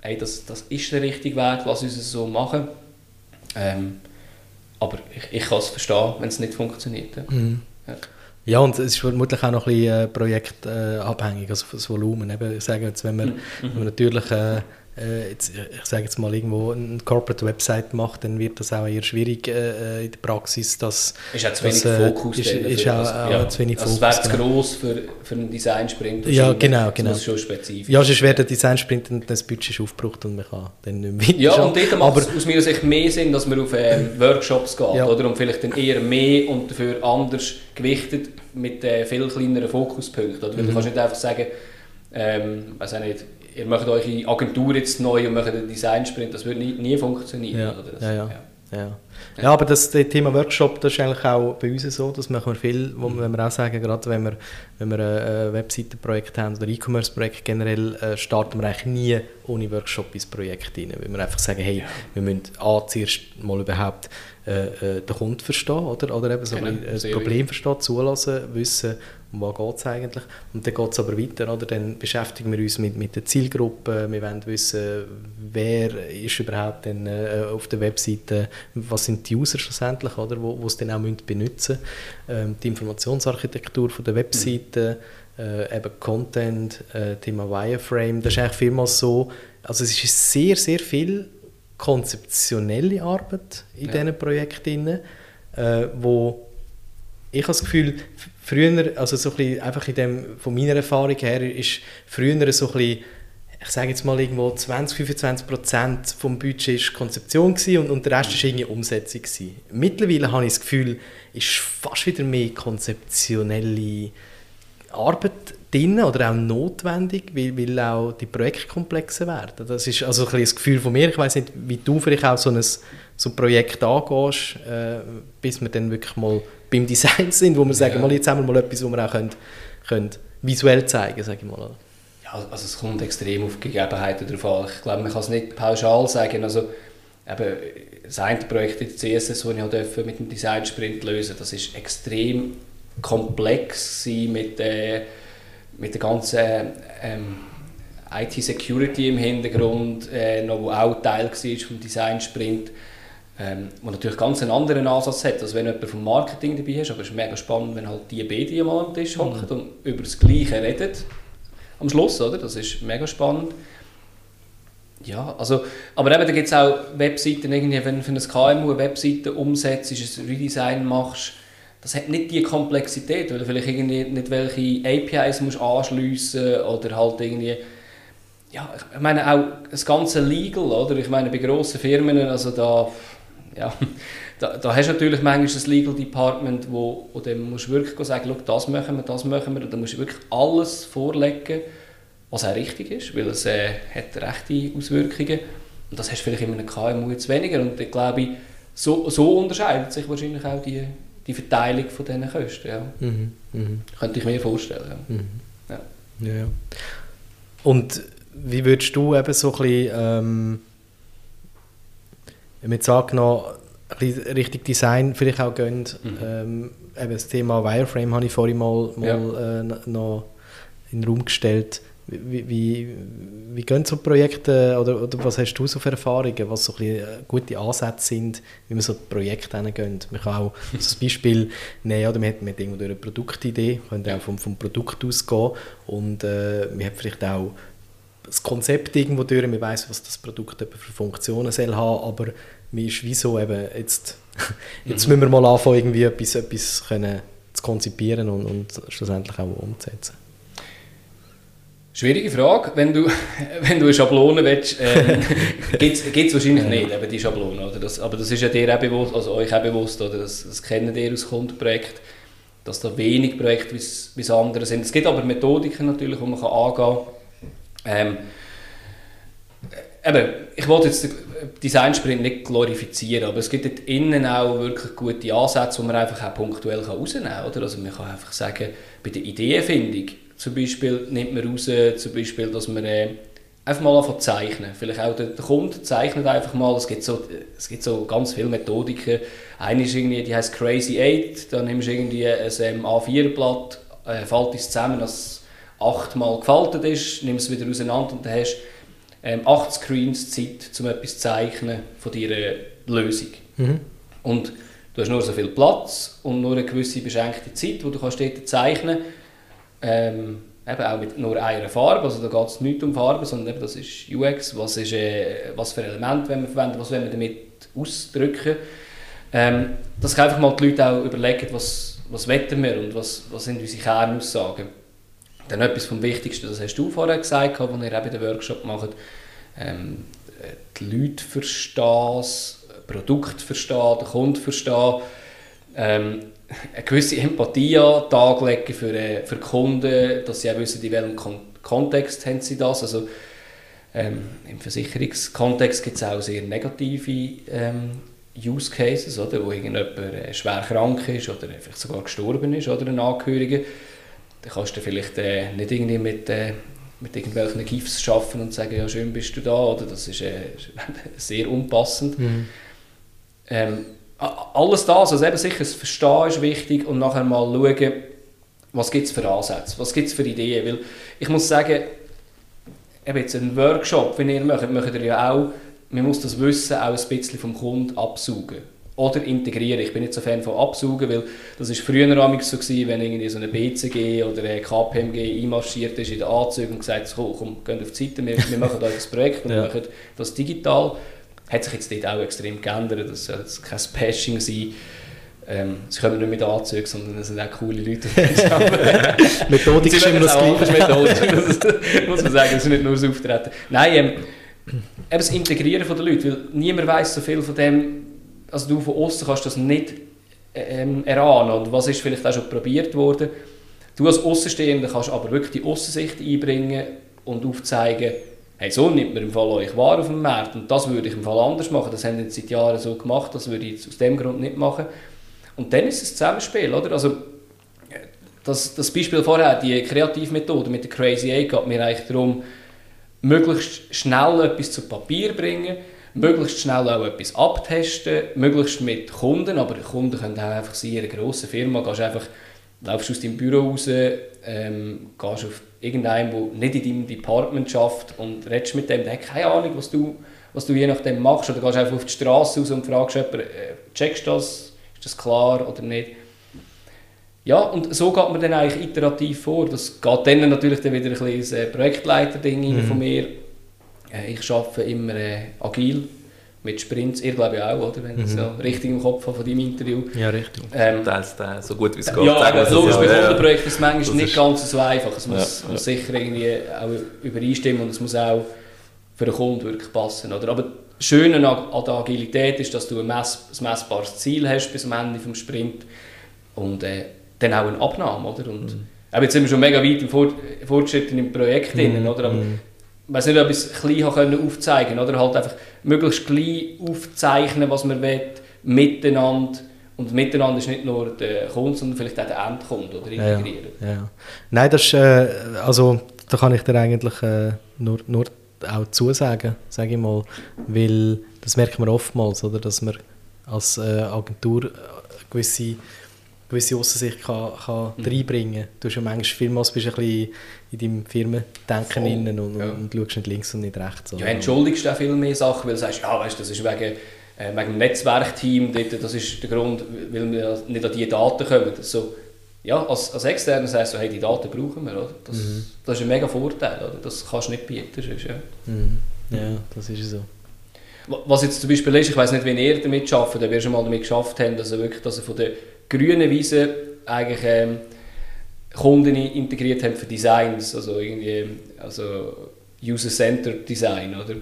hey, das, das ist der richtige Weg, lass uns es so machen. Ähm, aber ich, ich kann es verstehen, wenn es nicht funktioniert. Ja. Mhm. Ja. ja. und es ist vermutlich auch noch ein bisschen äh, projektabhängig, also das Volumen. Eben, ich sage jetzt, wenn man, mhm. wenn man natürlich äh, äh, jetzt, ich sage jetzt mal irgendwo eine Corporate Website macht, dann wird das auch eher schwierig äh, in der Praxis. Dass, ist auch zu wenig das, äh, Fokus. Ist, ist auch, also, ja. zu wenig also Fokus. Es wäre zu genau. gross für, für einen Design-Sprint. Ja, genau. genau. Das ist schon spezifisch. Ja, sonst wäre der Design-Sprint und das Budget ist aufgebraucht und man kann dann nicht mehr Ja, und dort macht es aus meiner Sicht mehr Sinn, dass man auf ähm, Workshops geht, ja. oder? Und vielleicht dann eher mehr und dafür anders gewichtet mit äh, viel kleineren Fokuspunkten. Oder? Weil mhm. du kannst nicht einfach sagen, ähm, weiß auch nicht, ihr macht eure Agentur jetzt neu und macht einen Design-Sprint, das würde nie, nie funktionieren. Ja. Oder? Das, ja, ja. ja. ja. Aber das, das Thema Workshop, das ist eigentlich auch bei uns so, das machen wir viel, wo, wenn wir auch sagen, gerade wenn wir, wenn wir ein Webseitenprojekt haben oder E-Commerce-Projekt generell, äh, starten wir eigentlich nie ohne Workshop ins Projekt rein, weil wir einfach sagen, hey, wir müssen A, zuerst mal überhaupt äh, äh, den Kunden verstehen, oder, oder eben so genau, ein, das Problem verstehen, zulassen, wissen, um was geht es eigentlich. Und dann geht es aber weiter, oder? dann beschäftigen wir uns mit, mit der Zielgruppe, wir wollen wissen, wer ist überhaupt denn, äh, auf der Webseite, was sind die User schlussendlich, oder? wo, wo es dann auch benutzen müssen. Ähm, die Informationsarchitektur von der Webseite, äh, eben Content, äh, Thema Wireframe, das ist eigentlich vielmals so, also es ist sehr, sehr viel konzeptionelle Arbeit in ja. diesen Projekten, äh, wo ich habe das Gefühl, früher, also so ein bisschen, einfach in dem, von meiner Erfahrung her, ist früher so ein bisschen, ich sage jetzt mal irgendwo 20, 25 Prozent vom Budget ist Konzeption und, und der Rest ist irgendwie Umsetzung gewesen. Mittlerweile habe ich das Gefühl, ist fast wieder mehr konzeptionelle Arbeit drin oder auch notwendig, weil, weil auch die Projekte komplexer werden. Das ist also ein das Gefühl von mir. Ich weiß nicht, wie du vielleicht auch so ein, so ein Projekt angehst, äh, bis wir dann wirklich mal beim Design sind, wo wir sagen, ja. mal, jetzt haben wir mal etwas, wo wir auch können, können visuell zeigen können, sage ich mal. Ja, also es kommt extrem auf Gegebenheiten drauf an. Ich glaube, man kann es nicht pauschal sagen. Also, eben, das eine Projekt in der CSS, das ich durfte, mit dem Design Sprint lösen das ist extrem komplex mit, äh, mit der ganzen ähm, IT-Security im Hintergrund, äh, noch, wo auch Teil war vom Design Sprint, ähm, wo natürlich ganz einen anderen Ansatz hat, als wenn jemand vom Marketing dabei ist. Aber es ist mega spannend, wenn halt die beiden mal am Tisch hocken mhm. und über das Gleiche reden. Am Schluss, oder? Das ist mega spannend. Ja, also, aber eben, da gibt es auch Webseiten, irgendwie, wenn du für ein KMU eine Webseite umsetzt, ein Redesign machst, das hat nicht die Komplexität, weil du vielleicht irgendwie nicht welche APIs musst anschliessen oder halt irgendwie ja, ich meine auch das ganze Legal, oder? Ich meine bei grossen Firmen, also da, ja, da, da hast du natürlich manchmal ein Legal Department, wo, wo dann musst du wirklich sagen, das machen wir, das machen wir, und dann musst du wirklich alles vorlegen, was auch richtig ist, weil es äh, hat rechte Auswirkungen. Und das hast du vielleicht in einem KMU jetzt weniger. Und ich glaube, so, so unterscheidet sich wahrscheinlich auch die, die Verteilung von diesen Kosten, ja. Mhm, mh. Könnte ich mir vorstellen, ja. Mhm. ja. ja. Und wie würdest du eben so ein bisschen, ähm, wenn wir jetzt angenommen, ein bisschen Richtung Design vielleicht auch gehen, mhm. ähm, eben das Thema Wireframe habe ich vorhin mal, mal äh, noch in den Raum gestellt. Wie, wie, wie gehen so Projekte oder, oder was hast du so für Erfahrungen, was so ein äh, gute Ansätze sind, wie man so Projekte hingeht? Man kann auch das Beispiel nehmen, oder man hat, man hat irgendwo eine Produktidee, könnte auch vom, vom Produkt ausgehen und äh, man hat vielleicht auch das Konzept irgendwo durch, man weiß, was das Produkt für Funktionen soll haben, aber man ist wieso eben jetzt, jetzt mhm. müssen wir mal anfangen, irgendwie etwas, etwas können zu konzipieren und, und schlussendlich auch umzusetzen. Schwierige Frage. Wenn du, wenn du eine Schablone willst, äh, gibt es wahrscheinlich nicht, eben die Schablone. Oder? Das, aber das ist ja dir auch bewusst, also euch auch bewusst, oder? Das, das kennen ihr aus Kundenprojekten, dass da wenig Projekte wie andere sind. Es gibt aber Methodiken natürlich, die man kann angehen kann ähm, eben, ich wollte jetzt den Design Sprint nicht glorifizieren, aber es gibt dort innen auch wirklich gute Ansätze, die man einfach auch punktuell rausnehmen kann. Oder? Also man kann einfach sagen, bei der Ideenfindung zum Beispiel nimmt man raus, zum Beispiel, dass man äh, einfach mal anfangen zeichnen. Vielleicht auch der, der Kunde zeichnet einfach mal, es gibt so, es gibt so ganz viele Methodiken. Eine ist irgendwie, die heißt Crazy 8, da nimmst du irgendwie ein ähm, A4-Blatt, äh, faltest es zusammen als achtmal gefaltet ist, nimmst es wieder auseinander und dann hast ähm, acht Screens Zeit, um etwas zu zeichnen von deiner Lösung. Mhm. Und du hast nur so viel Platz und nur eine gewisse beschränkte Zeit, wo du kannst dort zeichnen ähm, eben auch mit nur einer Farbe, also da geht es nicht um Farben, sondern eben das ist UX, was, ist, äh, was für Elemente wir verwenden, was wollen wir damit ausdrücken. Ähm, dass einfach mal die Leute auch überlegen, was, was wetten wir und was, was sind unsere Kernaussagen. Dann etwas vom Wichtigsten, das hast du vorher gesagt, als ihr eben den Workshop macht, ähm, die Leute verstehen, das Produkt verstehen, den Kunden verstehen, ähm, eine gewisse Empathie an Tag legen für, äh, für Kunden, dass sie auch wissen, in welchem Kon Kontext haben sie das. Also, ähm, Im Versicherungskontext gibt es auch sehr negative ähm, Use Cases, oder, wo irgendjemand äh, schwer krank ist oder vielleicht sogar gestorben ist oder ein Angehöriger dann kannst du vielleicht äh, nicht irgendwie mit, äh, mit irgendwelchen GIFs schaffen und sagen, ja schön bist du da, oder das ist äh, sehr unpassend. Mhm. Ähm, alles das, also eben sicher das Verstehen ist wichtig und nachher mal schauen, was gibt es für Ansätze, was gibt es für Ideen, weil ich muss sagen, eben jetzt einen Workshop, wenn ihr macht, macht ihr ja auch, man muss das Wissen auch ein bisschen vom Kunden absaugen oder integrieren. Ich bin nicht so Fan von absaugen, weil das ist früher so gewesen, wenn irgendwie so eine BCG oder eine KPMG einmarschiert ist in den Anzügen und gesagt hat, komm, komm geht auf die Seite, wir, wir machen euch das Projekt und ja. machen das digital. Hat sich jetzt dort auch extrem geändert, das soll jetzt kein Bashing sein. Ähm, sie kommen nicht mit Anzügen, sondern es sind auch coole Leute. Methodik ist immer das Gleiche. Muss man sagen, es ist nicht nur das Auftreten. Nein, ähm, eben das Integrieren der Leute, weil niemand weiß so viel von dem, also du von außen kannst das nicht ähm, erahnen und was ist vielleicht auch schon probiert worden. Du als Außenstehender kannst aber wirklich die Außensicht einbringen und aufzeigen, hey, so nimmt man im Fall euch wahr auf dem Markt und das würde ich im Fall anders machen. Das haben wir seit Jahren so gemacht, das würde ich aus dem Grund nicht machen. Und dann ist es ein Zusammenspiel, oder? Also das, das Beispiel vorher, die Kreativmethode mit der Crazy Eight, geht mir eigentlich darum, möglichst schnell etwas zu Papier bringen, möglichst schnell auch etwas abtesten, möglichst mit Kunden, aber Kunden können auch einfach sein, in einer grossen Firma, gehst einfach, laufst aus deinem Büro raus, ähm, gehst auf irgendeinen, der nicht in deinem Department arbeitet und redest mit dem, der hat keine Ahnung, was du, was du je nachdem machst, oder gehst einfach auf die Straße raus und fragst jemanden, äh, checkst du das, ist das klar oder nicht? Ja, und so geht man dann eigentlich iterativ vor. Das geht dann natürlich dann wieder ein bisschen ein Projektleiter-Ding mhm. von mir. Äh, ich arbeite immer äh, agil mit Sprints. Ihr glaube ich auch, oder? Wenn ich es mhm. ja richtig im Kopf habe von deinem Interview. Ja, richtig. Ähm, das ist so gut wie es geht. Ja, aber logisch, bei Kundenprojekten ist es manchmal das nicht ist ganz so einfach. Es muss, ja, muss sicher irgendwie auch übereinstimmen und es muss auch für den Kunden wirklich passen. Oder? Aber das Schöne an, an der Agilität ist, dass du ein, mess, ein messbares Ziel hast bis am Ende des Sprints und äh, dann auch eine Abnahme. Oder? Und, mhm. Aber jetzt sind wir schon mega weit im Fort, fortgeschrittenen Projekt mhm. oder? Aber mhm. ich weiß nicht, ob ich es klein aufzeigen konnte oder halt einfach möglichst klein aufzeichnen, was man will, miteinander. Und miteinander ist nicht nur der Kunde, sondern vielleicht auch der Endkunde oder integrieren. Ja, ja. Nein, das ist, äh, also da kann ich dir eigentlich äh, nur, nur auch zusagen, sage ich mal, weil das merkt man oftmals, oder, dass man als äh, Agentur gewisse gewisse Aussicht kann, kann mhm. reinbringen kann. Du hast ja manchmal vielmals bist ein bisschen in deinem Firmendenken innen und, ja. und, schaust nicht links und nicht rechts. Ja, entschuldigst auch viel mehr Sachen, weil du sagst, ja, weißt, das ist wegen, äh, wegen dem Netzwerkteam, das ist der Grund, weil wir nicht an diese Daten kommen. So, ja, als, als Externer sagst du, hey, die Daten brauchen wir. Oder? Das, mhm. das ist ein mega Vorteil. Oder? Das kannst du nicht bieten. Sonst, ja. Mhm. ja, das ist so. Was jetzt zum Beispiel ist, ich weiß nicht, wie ihr damit arbeitet, ob ihr schon mal damit geschafft habt, dass ihr wirklich dass ihr von der grünen Wiese eigentlich ähm, Kunden integriert haben für Designs, also irgendwie also User-Centered Design, oder?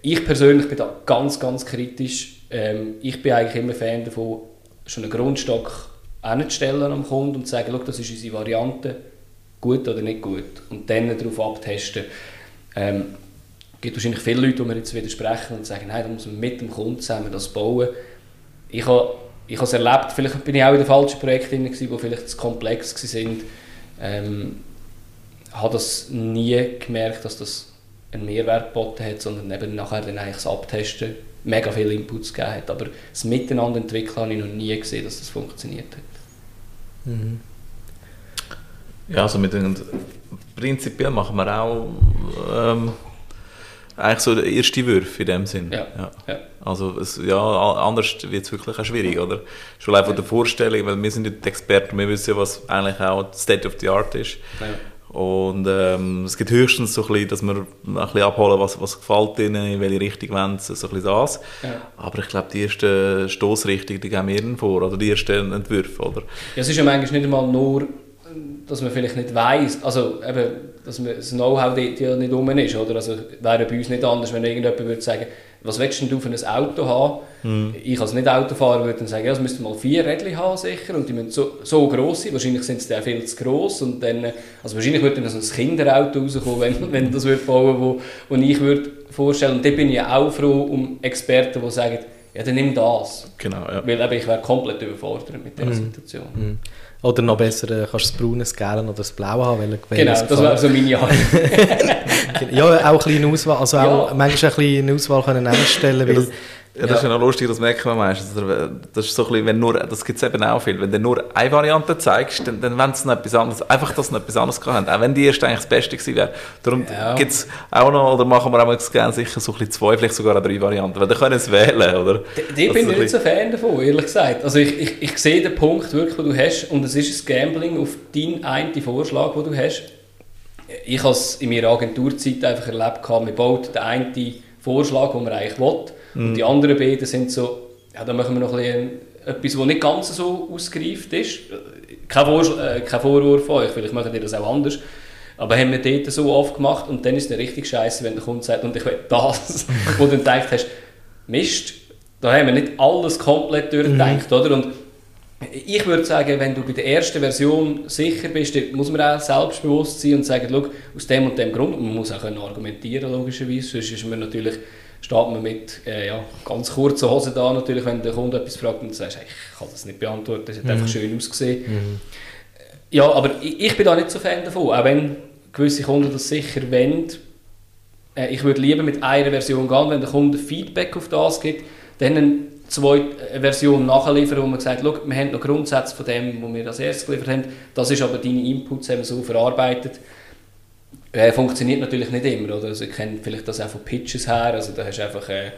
Ich persönlich bin da ganz, ganz kritisch. Ähm, ich bin eigentlich immer Fan davon, schon einen Grundstock hinzustellen am Kunden und zu sagen, das ist unsere Variante, gut oder nicht gut, und dann darauf abtesten. Ähm, es gibt wahrscheinlich viele Leute, die mir jetzt widersprechen und sagen, nein, da muss man mit dem Kunden zusammen das bauen. Ich habe ich habe es erlebt, vielleicht bin ich auch in den falschen Projekten drin, die vielleicht zu komplex waren. Ähm, habe das nie gemerkt, dass das einen Mehrwert geboten hat, sondern eben nachher dann eigentlich das Abtesten mega viele Inputs gegeben hat. Aber das Miteinander entwickeln habe ich noch nie gesehen, dass das funktioniert hat. Mhm. Ja, also mit den, prinzipiell machen wir auch ähm, eigentlich so der erste Wurf in dem Sinn. Ja. ja. ja. Also es, ja, anders wird es wirklich auch schwierig, oder? Schon einfach ja. der Vorstellung, weil wir sind nicht die Experten, wir wissen ja, was eigentlich auch State of the Art ist. Und ähm, es gibt höchstens so ein bisschen, dass wir ein bisschen abholen, was, was gefällt ihnen, in welche Richtung wollen sie, so ein bisschen das. Ja. Aber ich glaube, die ersten Stoßrichtungen, die geben wir ihnen vor, oder die ersten Entwürfe, oder? Ja, es ist ja manchmal nicht einmal nur, dass man vielleicht nicht weiss, also eben, dass man das Know-how dort ja nicht rum ist, oder? Also wäre bei uns nicht anders, wenn irgendjemand würde sagen, was willst du für ein Auto haben? Mhm. Ich als Nicht-Autofahrer würde dann sagen, ja, es müsste mal vier Rädchen haben sicher und die müssen so, so gross sein, wahrscheinlich sind sie dann viel zu gross und dann, also wahrscheinlich würde dann so ein Kinderauto rauskommen, wenn, wenn das würde bauen wo, wo ich würde vorstellen und da bin ich auch froh um Experten, die sagen, ja, dann nimm das. Genau, ja. Weil eben, ich wäre komplett überfordert mit dieser mhm. Situation. Mhm. Oder noch besser, äh, kannst du das Braune, das Gelbe oder das Blaue haben. Weil, genau, das wäre so meine Art. ja, auch ein bisschen Auswahl, also auch ja. manchmal ein bisschen Auswahl können einstellen, weil... Ja, das ja. ist ja noch lustig, das merkt man meistens. Das ist so ein bisschen, wenn nur, das gibt es eben auch viel. Wenn du nur eine Variante zeigst, dann, dann wollen sie noch etwas anderes, einfach, dass sie noch etwas anderes haben. Auch wenn die erste eigentlich das Beste gewesen wäre. Darum ja. gibt es auch noch, oder machen wir auch gerne sicher so ein bisschen zwei, vielleicht sogar drei Varianten. Weil dann können sie wählen, oder? Die, bin ich nicht so Fan davon, ehrlich gesagt. Also ich, ich, ich sehe den Punkt wirklich, den du hast, und es ist ein Gambling auf deinen einen Vorschlag, den du hast. Ich habe es in meiner Agenturzeit einfach erlebt, man baut den einen Vorschlag, den man eigentlich will, und die anderen beiden sind so, ja, da machen wir noch ein bisschen etwas, das nicht ganz so ausgereift ist. Kein, Vor äh, kein Vorwurf von euch, vielleicht machen die das auch anders. Aber haben wir dort so oft gemacht und dann ist es richtig scheiße, wenn der Kunde sagt, und ich will das, wo du dann gedacht hast, Mist, da haben wir nicht alles komplett durchgedacht, mhm. oder? Und ich würde sagen, wenn du bei der ersten Version sicher bist, muss man auch selbstbewusst sein und sagen, schau, aus dem und dem Grund, und man muss auch argumentieren logischerweise, sonst ist man natürlich steht man mit äh, ja, ganz kurzen Hosen da natürlich, wenn der Kunde etwas fragt und du sagst, ich kann das nicht beantworten, das hat mhm. einfach schön ausgesehen. Mhm. Ja, aber ich, ich bin da nicht so Fan davon, auch wenn gewisse Kunden das sicher wollen. Äh, ich würde lieber mit einer Version gehen, wenn der Kunde Feedback auf das gibt, dann eine zweite Version nachliefern, wo man sagt, Schau, wir haben noch Grundsätze von dem, was wir als erstes geliefert haben, das ist aber deine Inputs haben wir so verarbeitet. Äh, funktioniert natürlich nicht immer, oder? Also ich kenne vielleicht das auch von Pitches her, also da hast du einfach... Äh,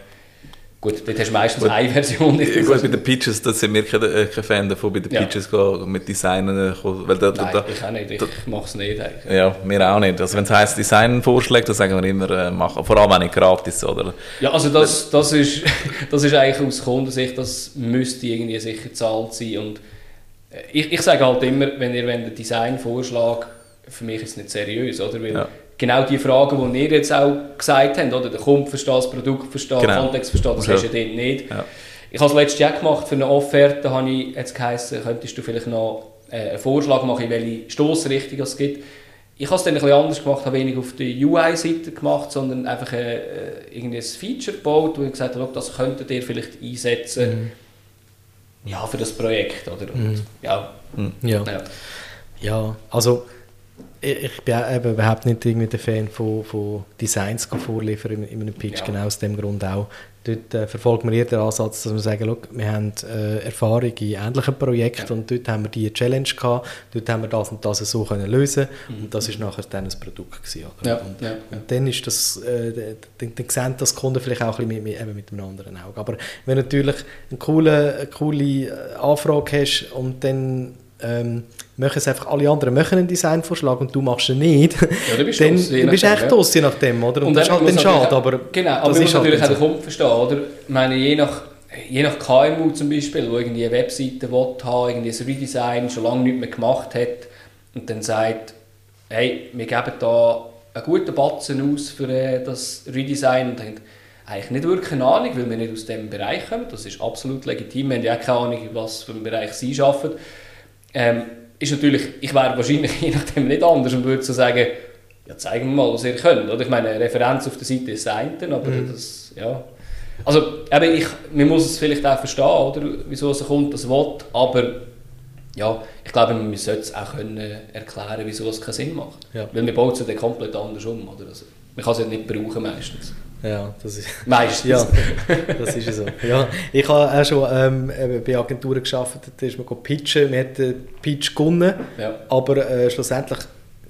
Gut, dort hast du meistens Gut. eine Version. Ja, gut, bei den Pitches, da sind wir kein, äh, kein Fan davon, bei den Ja. Pitches gehen, mit Designen, äh, weil da, da, Nein, da, ich auch nicht. Ich mache es nicht eigentlich. ja, wir auch nicht. Also wenn es heisst Designvorschläge, dann sagen wir immer, äh, machen, vor allem auch nicht gratis, oder? Ja, also das, das, ist, das ist eigentlich aus Kundensicht, das müsste irgendwie sicher gezahlt sein. Und äh, ich, ich sage halt immer, wenn ihr einen Designvorschlag, für mich ist es nicht seriös, oder? Weil Ja. genau die Fragen, die ihr jetzt auch gesagt habt, oder? Der Kunde versteht, das Produkt versteht, Genau. den Kontext versteht, das hast du ja dort nicht. Ja. Ich habe es letztes Jahr gemacht für eine Offerte, habe ich jetzt geheißen, könntest du vielleicht noch äh, einen Vorschlag machen, in welche Stoßrichtung es gibt. Ich habe es dann ein bisschen anders gemacht, habe wenig auf der UI-Seite gemacht, sondern einfach äh, ein Feature gebaut, wo ich gesagt habe, «Schau, das könntet ihr vielleicht einsetzen ja, für das Projekt. Oder? Und, ja, Ja. ja. Ja, also ich, bin eben überhaupt nicht irgendwie der Fan von, von Designs vorliefern in, in einem Pitch, Ja. genau aus dem Grund auch. Dort äh, verfolgt man eher den Ansatz, dass wir sagen, «Schau, wir haben äh, Erfahrung in ähnlichen Projekten und dort haben wir die Challenge gehabt, dort haben wir das und das so können lösen und das ist nachher dann ein Produkt gewesen. Ja, und, ja, ja. und dann ist das, äh, dann, dann sehen das Kunden vielleicht auch ein bisschen mit, mit, eben mit einem anderen Auge. Aber wenn du natürlich eine coole, eine coole äh, Anfrage hast und dann ähm, machen es einfach alle anderen machen einen Designvorschlag und du machst ihn nicht, dann bist du je dann bist du nachdem, echt ja. draus, je nachdem, oder? Und, das ist halt dann schade, aber Genau, aber das man ist muss halt natürlich auch den. Kunden verstehen, oder? Ich meine, je nach, je nach KMU zum Beispiel, wo irgendwie eine Webseite will haben, irgendwie ein Redesign schon lange nicht mehr gemacht hat und dann sagt, hey, wir geben da einen guten Batzen aus für äh, das Redesign und denkt, eigentlich nicht wirklich eine Ahnung, weil wir nicht aus dem Bereich kommen. Das ist absolut legitim. Wir haben ja auch keine Ahnung, was für einen Bereich sie arbeiten. Ähm, ist natürlich, ich wäre wahrscheinlich je nachdem nicht anders und würde so sagen, ja, zeigen wir mal, was ihr könnt. Oder? Ich meine, eine Referenz auf der Seite ist das eine, aber das, ja. Also, eben, ich, man muss es vielleicht auch verstehen, oder, wieso es kommt, das Wort, aber ja, ich glaube, man sollte es auch können erklären, wieso es keinen Sinn macht. Ja. Weil man baut es dann komplett anders um. Oder? Also, man kann es ja nicht brauchen meistens. Ja, das ist... Meistens. Ja, das ist so. Ja, ich habe auch schon ähm, bei Agenturen gearbeitet, da ist man pitchen, man hat den Pitch gewonnen, Ja. aber äh, schlussendlich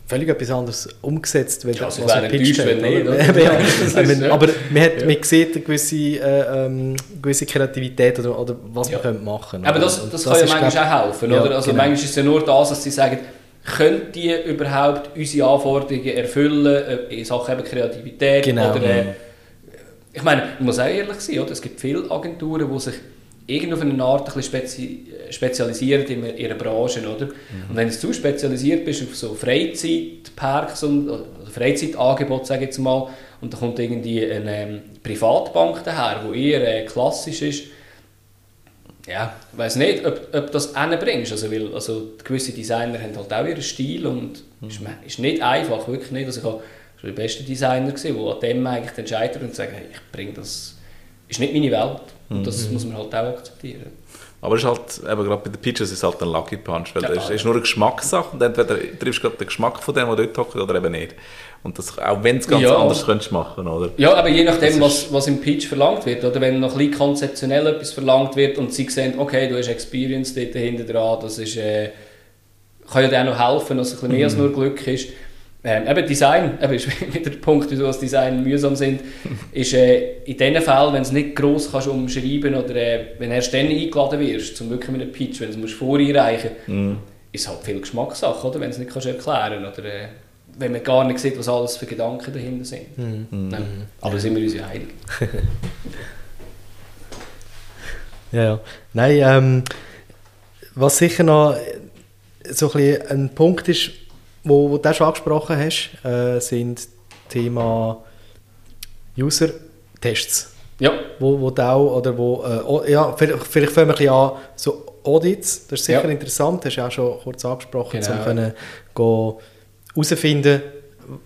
völlig etwas anderes umgesetzt, Ja, also was man pitcht wenn nicht, ja. Das aber man, hat, Ja. man sieht eine gewisse, äh, ähm, gewisse Kreativität oder, oder was man könnte machen Aber oder? das, Und das, kann ja manchmal glaub- auch helfen. Oder? Also genau. manchmal ist es ja nur das, dass sie sagen, können die überhaupt unsere Anforderungen erfüllen äh, in Sachen eben Kreativität? Genau. Oder, äh, ich meine, man muss auch ehrlich sein, oder? es gibt viele Agenturen, die sich irgendwie auf eine Art ein bisschen spezi spezialisieren in ihrer Branche. Oder? Und wenn du zu spezialisiert bist auf so Freizeitparks und oder Freizeitangebote, sage ich jetzt mal, und da kommt irgendwie eine ähm, Privatbank daher, die eher äh, klassisch ist, ja, ich weiß nicht, ob, ob das hinbringst. Also, weil, also gewisse Designer haben halt auch ihren Stil und ist, me- ist nicht einfach, wirklich nicht. Also ich habe schon die besten Designer gesehen, die an dem eigentlich dann scheitern und sagen, hey, ich bringe das, ist nicht meine Welt. Und das muss man halt auch akzeptieren. Aber es ist halt, eben gerade bei den Pitches ist es halt ein Lucky Punch, weil es ist, ja. ist nur eine Geschmackssache und entweder triffst du gerade den Geschmack von dem, der dort hockt, oder eben nicht. Und das, auch wenn es ganz Ja. anders könntest machen, oder? Ja, aber je Das nachdem, was, was im Pitch verlangt wird, oder wenn noch ein bisschen konzeptionell etwas verlangt wird und sie sehen, okay, du hast Experience dort hinten dran, das ist, äh, kann ja dir auch noch helfen, dass es ein bisschen mehr als nur Glück ist. Ähm, eben Design, eben ist wieder der Punkt, wieso das Design mühsam sind, ist äh, in diesen Fällen, wenn du es nicht gross kannst umschreiben oder äh, wenn erst dann eingeladen wirst, zum wirklich mit einem Pitch, wenn du es musst voreinreichen musst, ist halt viel Geschmackssache, oder? wenn du es nicht kannst erklären oder äh, wenn man gar nicht sieht, was alles für Gedanken dahinter sind. Ja. Aber da sind wir uns ja einig. Ja, ja. Nein, ähm, was sicher noch so ein, ein Punkt ist, wo, wo du schon angesprochen hast, äh, sind Thema User-Tests. Ja, Wo, wo du auch, oder wo, äh, ja, vielleicht, vielleicht fangen wir ein bisschen an, so Audits, das ist sicher Ja. interessant, hast du auch schon kurz angesprochen, Genau. um können herausfinden,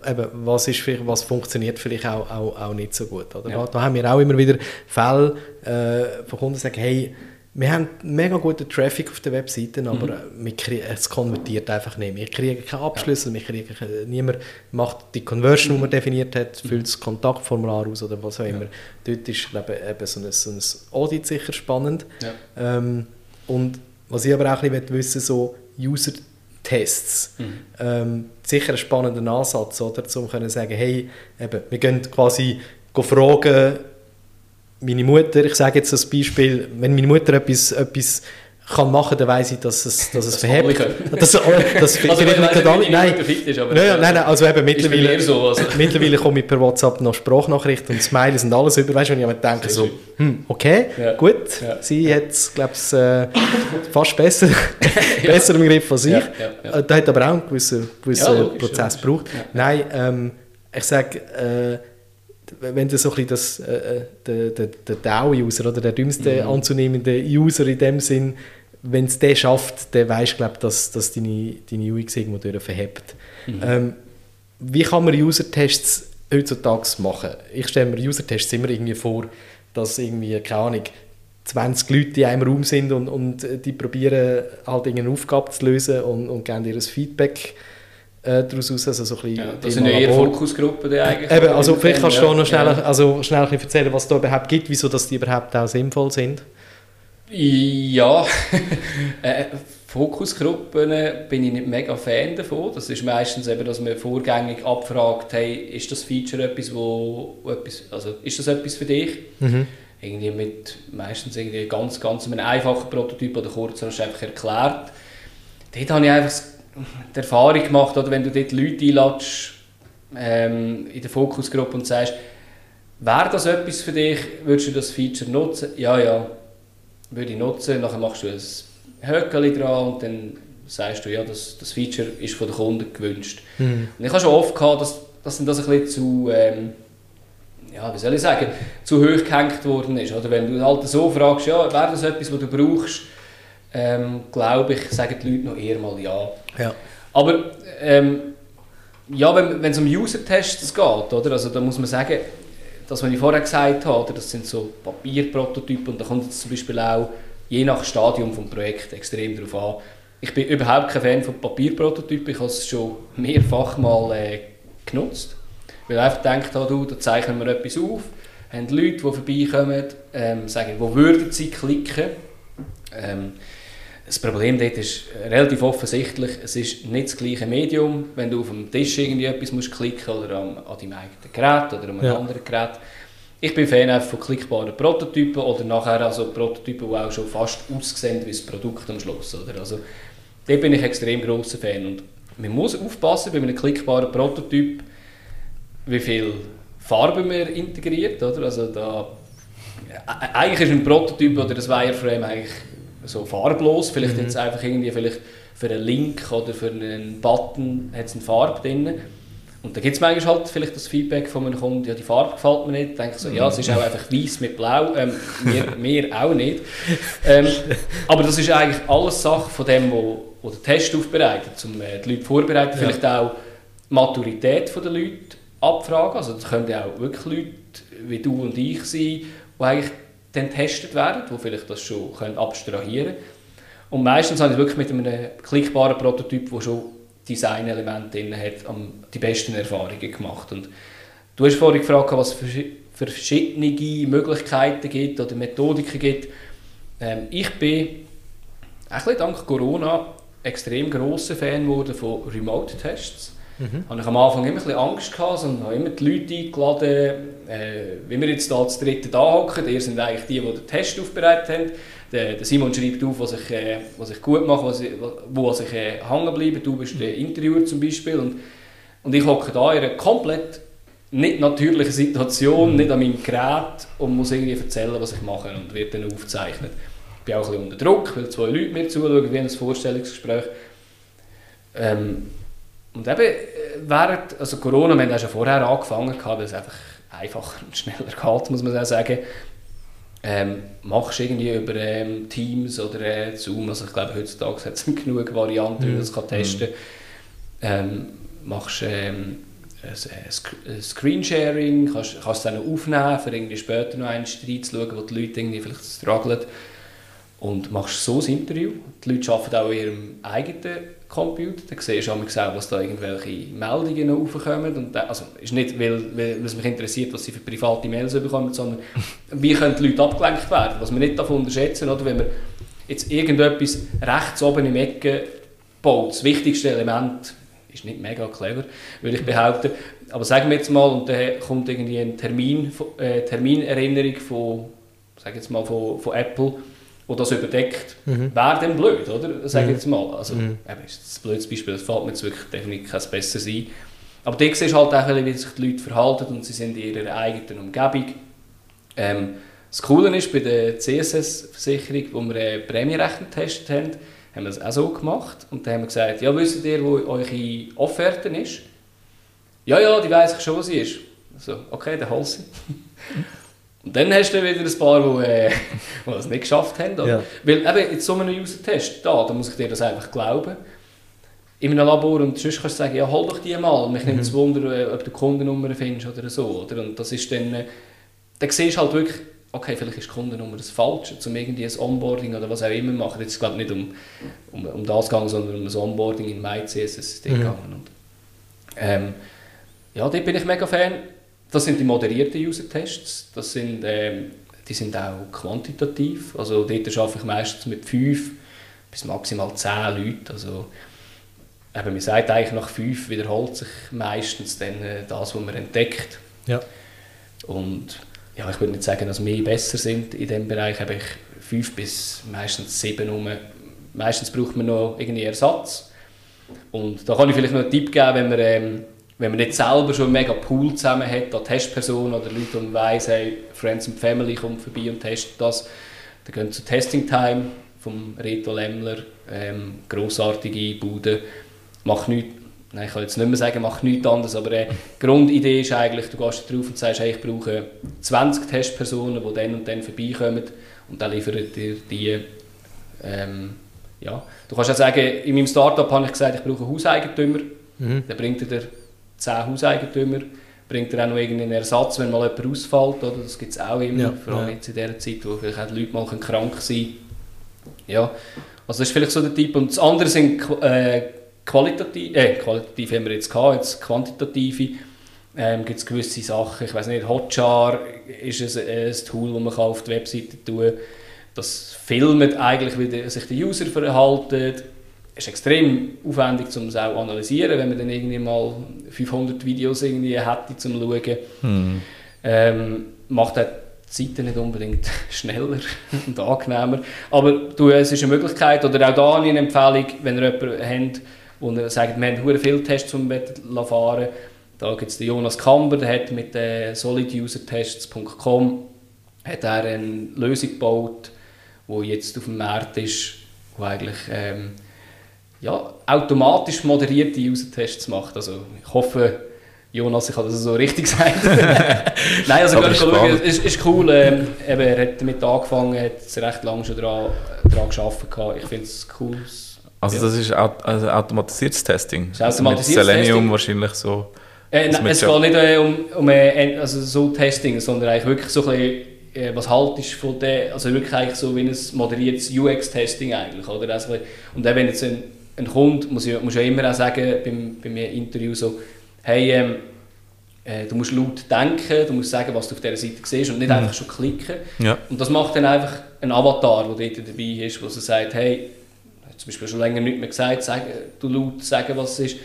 eben, was, ist was funktioniert vielleicht auch, auch, auch nicht so gut. Oder? Ja. Da, da haben wir auch immer wieder Fälle äh, von Kunden, die sagen, hey, wir haben mega guten Traffic auf den Webseiten, aber mhm. es konvertiert einfach nicht. Wir kriegen keine Abschlüsse, ja. wir kriegen keine, niemand macht die Conversion, die man definiert hat, füllt das Kontaktformular aus oder was auch immer. Ja. Dort ist ich, eben so ein, so ein Audit sicher spannend. Ja. Ähm, und was ich aber auch ein bisschen wissen so User-Tests. Mhm. Ähm, sicher ein spannender Ansatz, oder? Um zu sagen, hey, eben, wir gehen quasi fragen, meine Mutter, ich sage jetzt als Beispiel, wenn meine Mutter etwas, etwas kann machen, dann weiß ich, dass es, dass es verhebt. Dass, dass also vielleicht nicht alle, nein. Ist, aber nein, nein, nein, also eben mittlerweile, so, also. mittlerweile komme ich per WhatsApp noch Sprachnachrichten und Smileys und alles über, weißt du, wenn ich mir denke, so, hm, okay, ja. gut, ja. sie hat es, glaube ich, äh, fast besser, besser im Griff als ich. Ja, ja, Da hat aber auch einen gewissen, gewissen Prozess gebraucht. Nein, ähm, ich sage, äh, wenn du so ein bisschen das, äh, äh der, der, der DAO-User oder der dümmste mhm. anzunehmende User in dem Sinn, wenn es der schafft, dann weißt du, dass, dass deine, deine UX irgendwo verhebt. Mhm. Ähm, wie kann man User-Tests heutzutage machen? Ich stelle mir User-Tests immer irgendwie vor, dass irgendwie, keine Ahnung, 20 Leute in einem Raum sind und, und die probieren halt irgendeine Aufgabe zu lösen und, und geben ihr Feedback äh, daraus aus. Also so ein ja, das sind eher Fokusgruppen eigentlich. Eben, also vielleicht kannst du ja. noch schnell, also schnell erzählen, was es da überhaupt gibt, wieso dass die überhaupt auch sinnvoll sind. Ja, äh, Fokusgruppen bin ich nicht mega Fan davon. Das ist meistens eben, dass man vorgängig abfragt, hey, ist das Feature etwas, wo, etwas, also ist das etwas für dich? Mhm. Irgendwie mit meistens irgendwie ganz, ganz einem einfachen Prototyp oder kurz hast du einfach erklärt. Dort habe ich einfach die Erfahrung gemacht, oder wenn du dort Leute einladest ähm, in der Fokusgruppe und sagst, wäre das etwas für dich, würdest du das Feature nutzen? Ja, ja, würde ich nutzen. Nachher machst du ein Höckchen dran und dann sagst du, ja, das, das Feature ist von den Kunden gewünscht. Mhm. Und ich habe schon oft gehabt, dass, dass das ein bisschen zu, ähm, ja, wie soll ich sagen, zu hoch gehängt worden ist. Oder wenn du halt so fragst, ja, wäre das etwas, was du brauchst, ähm, glaube ich, sagen die Leute noch eher mal ja. ja. Aber ähm, ja, wenn, es um User-Tests geht, oder? Also, da muss man sagen, das, was ich vorher gesagt habe, das sind so Papierprototypen und da kommt es zum Beispiel auch je nach Stadium des Projekts extrem darauf an. Ich bin überhaupt kein Fan von Papierprototypen, ich habe es schon mehrfach mal äh, genutzt, weil ich einfach gedacht habe, du, da zeichnen wir etwas auf, haben Leute, die vorbeikommen, ähm, sagen, wo würden sie klicken, ähm, das Problem dort ist relativ offensichtlich, es ist nicht das gleiche Medium, wenn du auf dem Tisch irgendwie etwas musst klicken oder an, an deinem eigenen Gerät oder an einem ja. anderen Gerät. Ich bin Fan von klickbaren Prototypen oder nachher also Prototypen, die auch schon fast aussehen wie das Produkt am Schluss. Oder? Also, da bin ich extrem grosser Fan und man muss aufpassen bei einem klickbaren Prototyp, wie viel Farbe man integriert. Oder? Also da, eigentlich ist ein Prototyp oder das Wireframe eigentlich so farblos. Vielleicht mhm. jetzt einfach irgendwie vielleicht für einen Link oder für einen Button hat es eine Farbe drin. Und da gibt es manchmal halt vielleicht das Feedback von einem Kunden, ja, die Farbe gefällt mir nicht. Ich denke so, ja, es ist auch einfach weiß mit blau. Ähm, mir, mir auch nicht. Ähm, aber das ist eigentlich alles Sache von dem, wo, wo der Test aufbereitet, um äh, die Leute vorbereiten. Ja. Vielleicht auch die Maturität der Leute abfragen. Also das können ja auch wirklich Leute wie du und ich sein, die eigentlich dann getestet werden, die vielleicht das schon können abstrahieren können. Und meistens habe ich wirklich mit einem klickbaren Prototyp, der schon Designelemente drin hat, die besten Erfahrungen gemacht. Und du hast vorhin gefragt, was es für verschiedene Möglichkeiten gibt oder Methodiken gibt. Ähm, ich bin ein dank Corona extrem grosser Fan geworden von Remote-Tests. Mhm. Habe ich am Anfang immer ein bisschen Angst gehabt und habe immer die Leute eingeladen, äh, wie wir jetzt da zu dritten da hocken. Ihr sind eigentlich die, die den Test aufbereitet haben. Der, der Simon schreibt auf, was ich, äh, was ich gut mache, was ich, wo ich äh, hängen bleibe. Du bist der Interviewer zum Beispiel. Und, und ich hocke da in einer komplett nicht natürlichen Situation, mhm. nicht an meinem Gerät und muss irgendwie erzählen, was ich mache und wird dann aufgezeichnet. Ich bin auch ein bisschen unter Druck, weil zwei Leute mir zuschauen wie ein Vorstellungsgespräch. Ähm, und eben, äh, während also Corona, wir haben ja schon vorher angefangen, weil es einfach einfacher und schneller geht, muss man auch sagen. Ähm, machst du irgendwie über ähm, Teams oder äh, Zoom, also ich glaube heutzutage hat es genug Varianten, wie man das kann testen kann. Ähm, machst ähm, ein Screensharing, kannst, kannst es dann aufnehmen, für irgendwie später noch einen Streit zu schauen, wo die Leute irgendwie vielleicht strugglen. und machst so ein Interview. Die Leute arbeiten auch in ihrem eigenen Computer. Dann siehst du auch, was da irgendwelche Meldungen aufkommen. Und also ist nicht, weil, weil es mich interessiert, was sie für private Mails bekommen, sondern wie können die Leute abgelenkt werden. Was wir nicht davon unterschätzen, oder wenn man jetzt irgendetwas rechts oben im Ecke baut, das wichtigste Element ist nicht mega clever, würde ich behaupten. Aber sagen wir jetzt mal, und dann kommt irgendwie eine Termin, äh, Terminerinnerung von, sag jetzt mal, von, von Apple, wo das überdeckt, mhm. wäre dann blöd, oder? Sag mhm. jetzt mal. Also, mhm. eben, ist ein blödes Beispiel, das fällt mir jetzt wirklich definitiv kein besseres ein. Aber da siehst du halt auch, wie sich die Leute verhalten und sie sind in ihrer eigenen Umgebung. Ähm, das Coole ist, bei der CSS-Versicherung, wo wir einen Prämienrechner getestet haben, haben wir das auch so gemacht. Und dann haben wir gesagt, ja, wisst ihr, wo eure Offerte ist? Ja, ja, die weiss ich schon, wo sie ist. So, okay, dann hol sie. Und dann hast du wieder ein paar, die, äh, die es nicht geschafft haben. Ja. Weil eben in so einem User-Test, da, da muss ich dir das einfach glauben. In einem Labor und sonst kannst du sagen, ja, hol doch die mal. Mich nimmt es mhm. Wunder, äh, ob du Kundennummer findest oder so. Oder? Und das ist dann, äh, dann siehst du halt wirklich, okay, vielleicht ist die Kundennummer das Falsche, um irgendwie ein Onboarding oder was auch immer machen. Jetzt glaube ich nicht um, um, um das gegangen, sondern um ein Onboarding in MyCSS-System mhm. gegangen. Und, ähm, ja, da bin ich mega Fan. Das sind die moderierten User-Tests. Das sind, ähm, die sind auch quantitativ. Also dort arbeite ich meistens mit fünf bis maximal zehn Leuten. Also, eben, man sagt eigentlich, nach fünf wiederholt sich meistens dann äh, das, was man entdeckt. Ja. Und ja, ich würde nicht sagen, dass wir besser sind in diesem Bereich. Habe ich fünf bis meistens sieben rum. Meistens braucht man noch irgendwie Ersatz. Und da kann ich vielleicht noch einen Tipp geben, wenn man, ähm, wenn man nicht selber schon einen mega Pool zusammen hat, da Testpersonen oder Leute, die weiss, hey, Friends and Family kommt vorbei und testet das, dann gehen zu Testing Time vom Reto Lemmler, ähm, grossartige Bude, macht nichts Nein, ich kann jetzt nicht mehr sagen, mach nichts anderes, aber äh, die Grundidee ist eigentlich, du gehst drauf und sagst, hey, ich brauche 20 Testpersonen, die dann und dann vorbeikommen und dann liefern dir die, ähm, ja. Du kannst auch sagen, in meinem Startup habe ich gesagt, ich brauche einen Hauseigentümer, mhm. dann bringt dir 10 Hauseigentümer, bringt er auch noch irgendeinen Ersatz, wenn mal jemand ausfällt, oder? das gibt es auch immer, ja, vor allem ja. jetzt in dieser Zeit, wo vielleicht auch die Leute mal krank sein können. Ja, also das ist vielleicht so der Typ. Und das andere sind äh, qualitativ, äh, qualitativ haben wir jetzt gehabt, jetzt quantitative, ähm, gibt es gewisse Sachen, ich weiß nicht, Hotjar ist ein, ein Tool, das man auf die Webseite tun kann. Das filmt eigentlich, wie sich der User verhält. Ist extrem aufwendig, um es auch analysieren, wenn man dann irgendwie mal 500 Videos irgendwie hätte, zum schauen. Hm. Ähm, macht auch die Seite nicht unbedingt schneller und angenehmer. Aber du, es ist eine Möglichkeit, oder auch da eine Empfehlung, wenn ihr jemanden habt, und er sagt, wir haben viele Tests zum fahren. Da gibt es den Jonas Kamber, der hat mit äh, solidusertests.com eine Lösung gebaut, die jetzt auf dem Markt ist, die eigentlich ähm, ja, automatisch moderierte User-Tests macht. Also ich hoffe, Jonas, ich habe das so richtig gesagt. Nein, also gehen schauen, es ist, ist cool. Ähm, eben, er hat damit angefangen, hat recht lange schon daran, daran gearbeitet. Ich finde es cool. Also das ist also automatisiertes Testing? Das ist automatisiertes Mit Selenium Testing. wahrscheinlich so? Äh, nein, es geht nicht äh, um, um äh, also so Testing, sondern eigentlich wirklich so ein bisschen, äh, was haltest du von der, also wirklich eigentlich so wie ein moderiertes UX-Testing eigentlich, oder? Also, und dann, wenn jetzt ein, ein Kunde, muss ich, muss ja immer auch sagen, beim, bei mir Interview so, hey, ähm, äh, du musst laut denken, du musst sagen, was du auf dieser Seite siehst und nicht mhm. einfach schon klicken. Ja. Und das macht dann einfach ein Avatar, der dort dabei ist, wo so sagt, hey, zum Beispiel schon länger nicht mehr gesagt, sagen, du laut sagen, was es ist.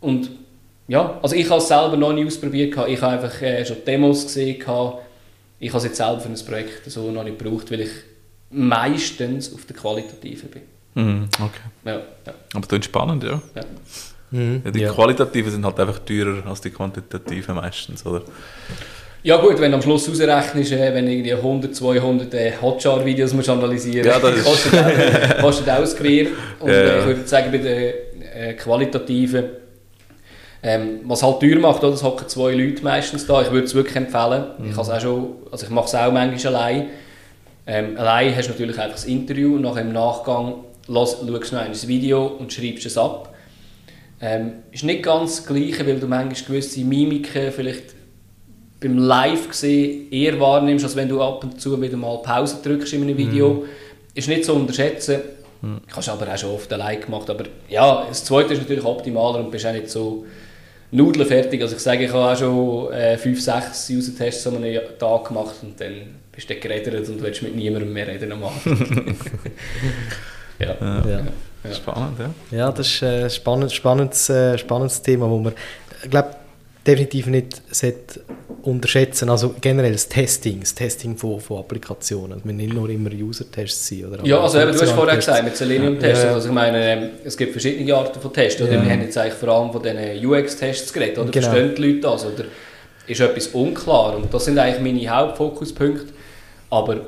Und ja, also ich habe es selber noch nie ausprobiert, ich habe einfach äh, schon Demos gesehen, ich habe es jetzt selber für ein Projekt so noch nicht gebraucht, weil ich meistens auf der Qualitativen bin. Mhm, okay. Ja, ja. Aber das ist spannend, ja. ja. Mhm, ja die ja. Qualitativen sind halt einfach teurer als die Quantitativen meistens, oder? Ja gut, wenn du am Schluss ausrechnest, äh, wenn irgendwie 100, 200 äh, Hotjar-Videos musst analysieren ja, das kostet, auch, kostet auch das Gewehr. Und ja, ja. ich würde sagen, bei den äh, qualitativen, ähm, was halt teuer macht, oder, es hocken zwei Leute meistens da. Ich würde es wirklich empfehlen. Mhm. Ich, auch schon, also ich mache es auch manchmal allein. Ähm, allein hast du natürlich einfach das Interview und nachher im Nachgang schaust noch ein Video und schreibst es ab. Ähm, ist nicht ganz das Gleiche, weil du manchmal gewisse Mimiken vielleicht beim Live gesehen eher wahrnimmst, als wenn du ab und zu wieder mal Pause drückst in einem Video. Mhm. ist nicht zu unterschätzen. Hm. Hast aber auch schon oft allein gemacht. Aber ja, das zweite ist natürlich optimaler und bist auch nicht so nudelfertig. Also ich sage, ich habe auch schon äh, fünf, sechs User-Tests an einem Tag gemacht und dann bist du geredet und willst mit niemandem mehr reden am Abend. ja. Ja. ja. Spannend, ja. Ja, das ist ein äh, spannend, spannendes, äh, spannendes Thema, wo man, ich glaube, definitiv nicht unterschätzen. Also generell das Testing, das Testing von, von Applikationen. Es müssen nicht nur immer User-Tests sein. Oder ja, also eben, du hast vorher gesagt, mit Selenium-Tests. Ja. Also ich meine, ähm, es gibt verschiedene Arten von Tests. Oder? Ja. Wir haben jetzt eigentlich vor allem von diesen UX-Tests geredet. Oder? Genau. Verstehen die Leute das? Oder ist etwas unklar? Und das sind eigentlich meine Hauptfokuspunkte. Aber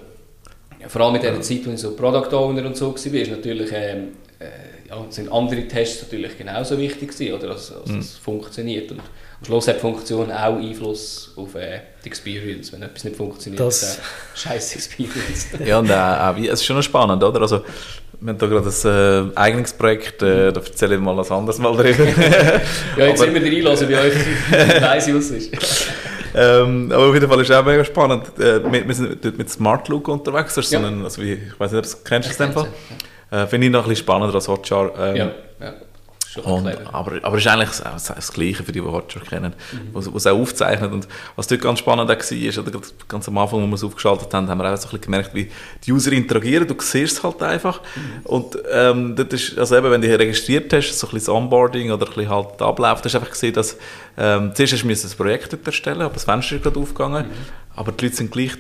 vor allem in der Zeit, als ich so Product Owner und so war, ist natürlich, ähm, äh, ja, sind andere Tests natürlich genauso wichtig gewesen, oder, dass, dass mhm. es funktioniert. Und am Schluss hat die Funktion auch Einfluss auf äh, die Experience. Wenn etwas nicht funktioniert, das ist scheiß Experience. ja, und auch, es ist schon spannend, oder? Also, wir haben da gerade ein äh, eigenes Projekt, äh, da erzähle ich mal was anderes mal drüber. ja, jetzt sind wir reinlassen bei euch, ich weiss, was es ist. Ähm, aber auf jeden Fall ist es auch mega spannend. Äh, wir, wir, sind dort mit Smart Look unterwegs. Das ist ja. so ein, also wie, ich weiß nicht, ob du es kennst. Ich Fall. Äh, Finde ich noch ein bisschen spannender als Hotjar. Ähm, ja. ja. Und, aber, aber es ist eigentlich das, das Gleiche für die, die Hotjar kennen, mhm. was, auch aufzeichnet. Und was dort ganz spannend war, ist, oder ganz am Anfang, als wir es aufgeschaltet haben, haben wir auch so ein bisschen gemerkt, wie die User interagieren. Du siehst es halt einfach. Mhm. Und ähm, dort ist, also eben, wenn du dich registriert hast, so ein bisschen das Onboarding oder ein bisschen halt der Ablauf, hast du einfach gesehen, dass ähm, zuerst hast du ein Projekt erstellen aber das Fenster ist gerade aufgegangen. Mhm. Aber die Leute sind gleich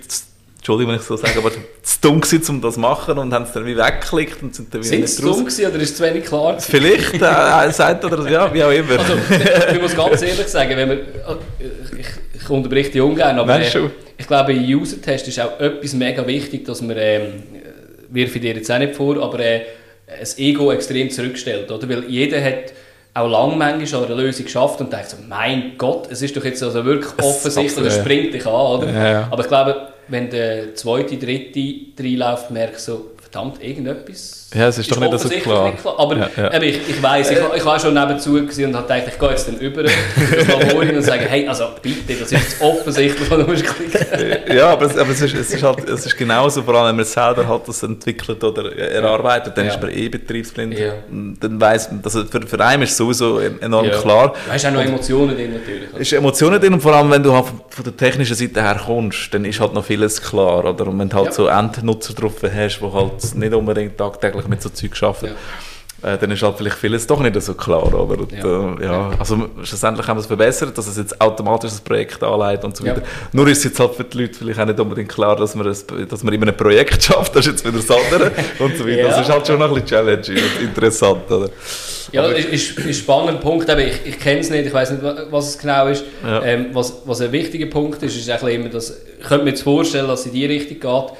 Entschuldigung, wenn ich so sage, aber zu dumm gewesen, um das zu machen und haben es dann wie weggeklickt und sind dann wieder Sind dumm gewesen oder ist es zu wenig klar gewesen? Vielleicht, äh, sagt oder ja, wie auch immer. Also, ich muss ganz ehrlich sagen, wenn wir, ich, ich unterbreche dich ungern, aber äh, ich glaube, im User-Test ist auch etwas mega wichtig, dass man, ähm, wirf ich dir jetzt auch nicht vor, aber äh, das Ego extrem zurückstellt, oder? Weil jeder hat auch lang manchmal an einer Lösung geschafft und denkt so, mein Gott, es ist doch jetzt also wirklich offensichtlich, es springt dich an, oder? Ja, ja. Aber ich glaube, wenn der zweite, dritte reinläuft, merkst du so, verdammt, irgendetwas. Ja, es ist, ist doch nicht so klar. klar. Aber ja, ja. ich, ich weiss, ich, ich war schon nebenzu und habe gedacht, ich gehe jetzt dann über das Labor und sage, hey, also bitte, das ist offensichtlich, was du musst klicken. ja, aber, es, aber es, ist, es, ist halt, es ist genauso, vor allem wenn man selber hat das entwickelt oder erarbeitet, dann ja. ist man eh betriebsblind. Ja. Dann weiss man, also für, für einen ist es sowieso enorm ja. klar. Du hast auch noch Emotionen drin natürlich. Es ist Emotionen drin und vor allem, wenn du halt von der technischen Seite her kommst, dann ist halt noch vieles klar. Oder? Und wenn du halt so Endnutzer drauf hast, die halt nicht unbedingt tagtäglich eigentlich mit so Zeug arbeiten. Äh, dann ist halt vielleicht vieles doch nicht so klar, oder? Und, ja. Äh, ja. Also schlussendlich haben wir es verbessert, dass es jetzt automatisch das Projekt anleitet und so weiter. Nur ist es jetzt halt für die Leute vielleicht auch nicht unbedingt klar, dass man, es, dass man in einem Projekt schafft, das ist jetzt wieder das andere und so weiter. Das ist halt schon noch ein bisschen challenging und interessant, oder? Ja, ist, ist, ist ein spannender Punkt. Aber ich, ich kenne es nicht, ich weiß nicht, was es genau ist. Ja. Ähm, was, was ein wichtiger Punkt ist, ist eigentlich immer, dass, ich könnte mir jetzt vorstellen, dass es in die Richtung geht,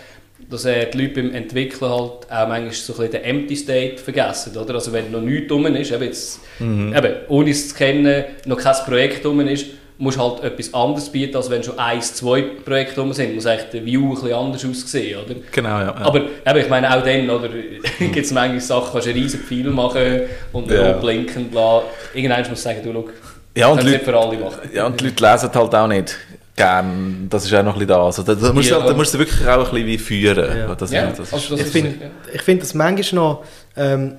dass äh, die Leute beim Entwickeln halt auch manchmal so ein bisschen den Empty State vergessen, oder? Also wenn noch nichts rum ist, eben, jetzt, mhm. eben ohne es zu kennen, noch kein Projekt rum ist, musst halt etwas anderes bieten, als wenn schon eins, zwei Projekte rum sind. Muss eigentlich der View ein bisschen anders aussehen, oder? Genau, ja. ja. Aber eben, ich meine, auch dann, oder, gibt es manchmal Sachen, kannst du einen riesen Pfeil machen und ja. blinken, bla. Irgendwann musst du sagen, du, schau, ja, und Leute, nicht für alle machen. Ja, und die Leute lesen halt auch nicht gern. Das ist auch noch ein bisschen da. Also, da, da, musst ja. du, da musst du wirklich auch ein bisschen wie führen. Ja. Das, ja. Das also das ich finde ja. find das manchmal noch, ähm,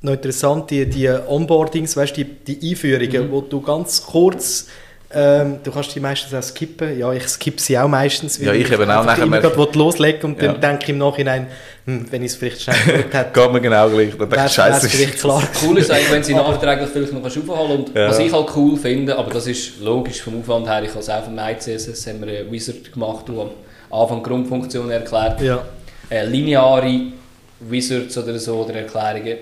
noch interessant, die, die Onboardings, weißt, die, die Einführungen, mhm. wo du ganz kurz ähm, du kannst die meistens auch skippen. Ja, ich skippe sie auch meistens. Ja, ich eben auch nachher. Ich gerade loslegen und ja. dann denke ich im Nachhinein, hm, wenn ich es vielleicht schnell gehört hätte. Geht mir genau gleich. Dann denke ich, scheiße. klar. cool ist eigentlich, wenn sie nachträglich vielleicht noch aufholen Und ja. was ich halt cool finde, aber das ist logisch vom Aufwand her, ich habe es auch vom MyCSS, haben wir einen Wizard gemacht, der am Anfang Grundfunktionen erklärt. Ja. Äh, lineare Wizards oder so, oder Erklärungen.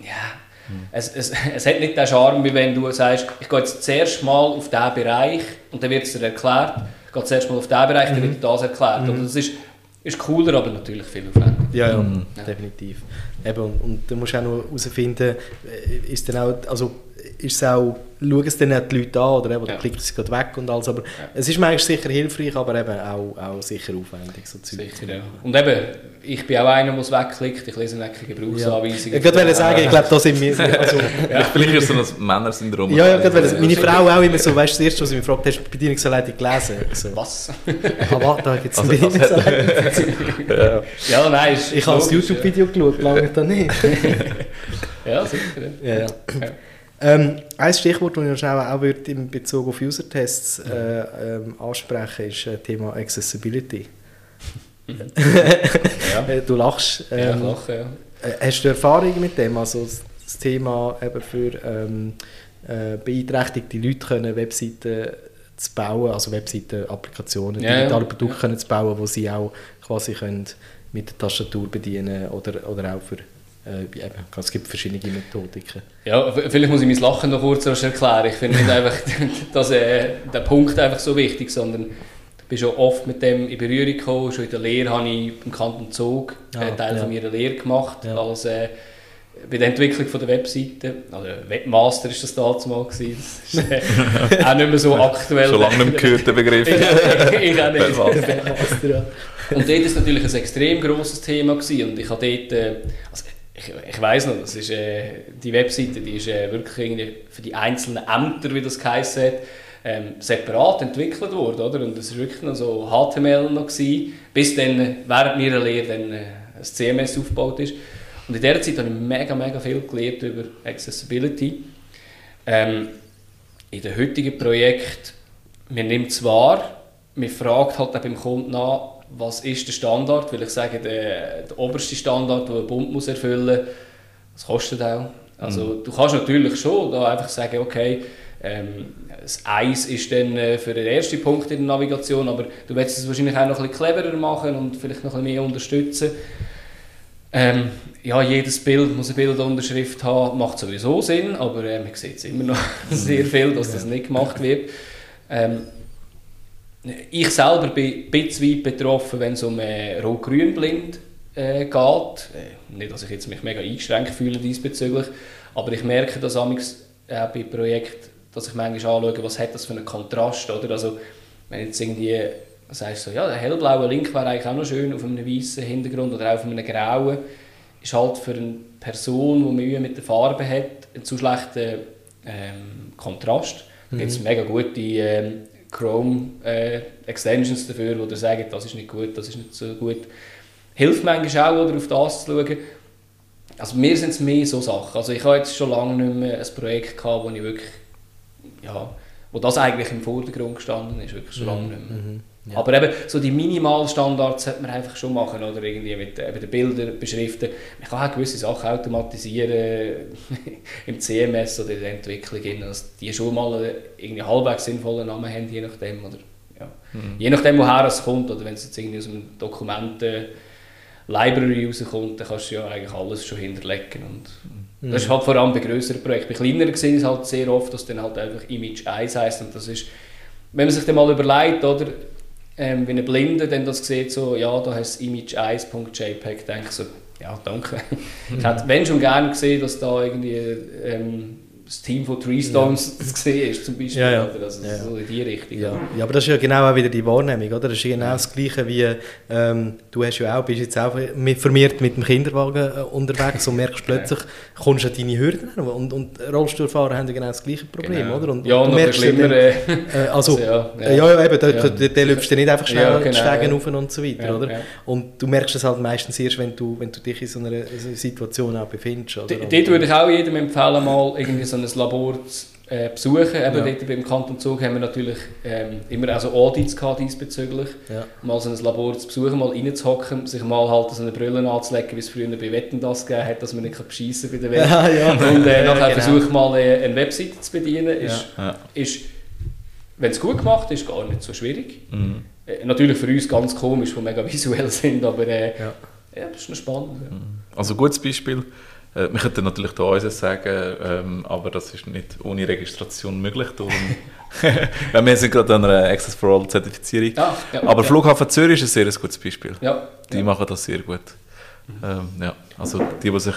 Ja es, es, es hat nicht den Charme, wie wenn du sagst, ich gehe jetzt zuerst mal auf diesen Bereich und dann wird es dir erklärt. Ich gehe zuerst mal auf diesen Bereich, dann wird dir das erklärt. Mhm. das ist, ist cooler, aber natürlich viel aufwendiger. Ja, ja, mhm. definitiv. Eben, und, und du musst auch noch herausfinden, äh, ist dann auch, also ist es auch, schauen es dann auch die Leute an oder eben, Ja. ja. klicken sie gerade weg und alles, aber es ist manchmal sicher hilfreich, aber eben auch, auch sicher aufwendig, so Zeug. Sicher, ja. Und eben, ich bin auch einer, der es wegklickt. Ich lese nicht keine Gebrauchsanweisungen. Ich wollte sagen, ich glaube, da sind wir, also, Vielleicht ist es so ein Männersyndrom. ja, ja, gerade wollte- meine Frau auch immer so, weißt du, das erste, was sie mich fragt, hast du die Bedienungsanleitung gelesen? Ich So, Was? ah, warte, da gibt es eine Also- Bedienungsanleitung. ja. ja, nein, ist Ich habe das YouTube-Video geschaut, lange dann nicht. Ja, ja sicher. Ja. Ja, ja. Ähm, ein Stichwort, das ich noch schnell auch würde in Bezug auf User-Tests äh, ähm, ansprechen ist äh, Thema Accessibility. Ja. Äh, du lachst. Ja, Ähm, ich lache, ja. äh, hast du Erfahrung mit dem? Also das, das Thema eben für ähm, äh, beeinträchtigte Leute können Webseiten zu bauen, also Webseiten, Applikationen, Ja, ja. digitale Produkte können zu bauen, wo sie auch quasi können mit der Tastatur bedienen oder, oder auch für es gibt verschiedene Methodiken. Ja, vielleicht muss ich mein Lachen noch kurz erklären. Ich finde nicht einfach, dass äh, der Punkt einfach so wichtig, sondern ich bin schon oft mit dem in Berührung gekommen. Schon in der Lehre habe ich beim Kanton Zug äh, Ah, Teil ja. von meiner Lehre gemacht. Ja. Als, äh, bei der Entwicklung von der Webseite, also Webmaster ist das damals mal gewesen. Das ist äh, auch nicht mehr so aktuell. Schon lange nicht mehr gehört, der Begriff. ich, auch- ich auch nicht. Webmaster. Und dort war es natürlich ein extrem grosses Thema gewesen. und ich habe dort, äh, also ich, ich weiss noch, das ist, äh, die Webseite, die ist äh, wirklich für die einzelnen Ämter, wie das geheißen hat, ähm, separat entwickelt worden, oder? Und das war wirklich noch so HTML noch gewesen, bis dann äh, während meiner Lehre dann äh, ein CMS aufgebaut ist. Und in dieser Zeit habe ich mega, mega viel gelernt über Accessibility. Ähm, in dem heutigen Projekt, man nimmt es wahr, man fragt halt auch beim Kunden nach, was ist der Standard, weil ich sage, der, der oberste Standard, den ein Bund muss erfüllen muss, das kostet auch. Also du kannst natürlich schon da einfach sagen, okay, ähm, das Eis ist dann äh, für den ersten Punkt in der Navigation, aber du willst es wahrscheinlich auch noch ein bisschen cleverer machen und vielleicht noch ein bisschen mehr unterstützen. Ähm, ja, jedes Bild muss eine Bildunterschrift haben, macht sowieso Sinn, aber äh, man sieht es immer noch sehr viel, dass das nicht gemacht wird. Ähm, ich selber bin ein bisschen weit betroffen, wenn es um äh, Rot-Grün-Blind äh, geht. Äh, nicht, dass ich jetzt mich mega eingeschränkt fühle diesbezüglich, aber ich merke das amigs äh, bei Projekten, dass ich manchmal anschaue, was hat das für einen Kontrast, oder? Also, wenn jetzt irgendwie sagst so, ja, der hellblaue Link wäre eigentlich auch noch schön auf einem weißen Hintergrund oder auch auf einem grauen, ist halt für eine Person, die Mühe mit der Farbe hat, ein zu schlechter ähm, Kontrast. Da gibt es mega gute ähm, Chrome äh, Extensions dafür, wo dir sagen, das ist nicht gut, das ist nicht so gut. Hilft manchmal auch, oder, auf das zu schauen. Also mir sind es mehr so Sachen. Also ich habe jetzt schon lange nicht mehr ein Projekt gehabt, wo ich wirklich, ja, wo das eigentlich im Vordergrund gestanden ist, wirklich schon lange nicht mehr. Ja. Aber eben, so die Minimalstandards sollte man einfach schon machen, oder irgendwie mit eben den Bildern beschriften. Man kann auch gewisse Sachen automatisieren im CMS oder in der Entwicklung, dass die schon mal einen irgendwie halbwegs sinnvollen Namen haben, je nachdem, oder ja. Je nachdem, woher es kommt, oder wenn es jetzt irgendwie aus einem Dokumenten Library rauskommt, dann kannst du ja eigentlich alles schon hinterlegen. Und Das ist halt vor allem bei größeren Projekten. Bei kleineren ist es halt sehr oft, dass dann halt einfach Image 1 heisst. Und das ist, wenn man sich dann mal überlegt, oder, ähm, wenn ein Blinder dann das sieht, so, ja, da heißt es image1.jpg, denke ich so, ja, danke. ich hätte, wenn schon gerne gesehen, dass da irgendwie ähm, das Team von Tree Stones zu sehen ist, zum Beispiel. Ja, ja. Oder? Also Ja, ja. so in die Richtung. Ja. ja, aber das ist ja genau auch wieder die Wahrnehmung, oder? Das ist ja genau das Gleiche wie, ähm, du hast ja auch, bist jetzt auch mit, vermehrt mit dem Kinderwagen äh, unterwegs und merkst plötzlich, kommst du an deine Hürden heran. und, und Rollstuhlfahrer haben ja genau das gleiche Problem, Genau. oder? Und, ja, noch viel merkst ja schlimmer. Äh, äh, also, also, ja, ja, ja, eben, da, Ja. da, da läufst du nicht einfach schnell Ja, die genau, Stegen ja. rauf und so weiter, Ja, oder? ja. Und du merkst es halt meistens erst, wenn du, wenn du dich in so einer Situation auch befindest, oder? D- Und- Dort würde ich auch jedem empfehlen, mal irgendwie so ein Labor zu äh, besuchen. Eben Ja. dort beim Kanton Zug haben wir natürlich ähm, immer auch so Audits gehabt diesbezüglich. Ja. Mal so ein Labor zu besuchen, mal reinzuhocken, sich mal halt so eine Brille anzulegen, wie es früher bei Wetten das gegeben hat, dass man nicht beschissen bei der Welt. Ja, ja. Und äh, nachher genau. versuche mal äh, eine Webseite zu bedienen. Ist, Ja. ist, wenn es gut gemacht ist, gar nicht so schwierig. Mhm. Äh, natürlich für uns ganz komisch, die mega visuell sind, aber äh, Ja. ja, das ist noch spannend. Ja. Also ein gutes Beispiel. Äh, Wir könnten natürlich da unseres sagen, ähm, aber das ist nicht ohne Registration möglich. Darum Weil wir sind gerade an einer Access for All Zertifizierung. Ja, ja, aber ja. Flughafen Zürich ist ein sehr gutes Beispiel. Ja, Die ja. machen das sehr gut. Ähm, ja. Also die, die sich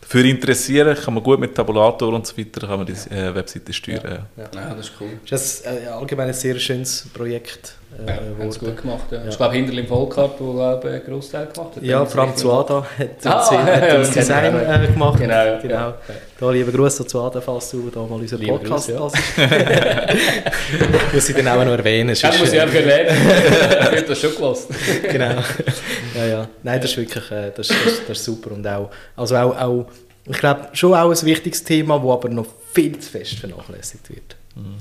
dafür interessieren, kann man gut mit Tabulator und so weiter, kann man die äh, Webseite steuern. Ja. ja, das ist cool. Das ist äh, allgemein ein sehr schönes Projekt. Äh, ja, haben es gut gemacht. Ja. Ja. Ich glaube, Hinterlim Volkart, der glaube einen Großteil gemacht hat. Ja, Franz Zuada hat, ah, hat das Design äh, gemacht. Genau. genau. Da lieber Grüße zu Ada, falls du da mal unseren Lieber Podcast hast. muss ich dann auch noch erwähnen. Das muss ich einfach erwähnen. ich habe das schon gelassen. genau. Ja, ja. Nein, das ist wirklich äh, das, das, das ist super. Und auch, also auch, auch, ich glaube, schon auch ein wichtiges Thema, das aber noch viel zu fest vernachlässigt wird. Mhm.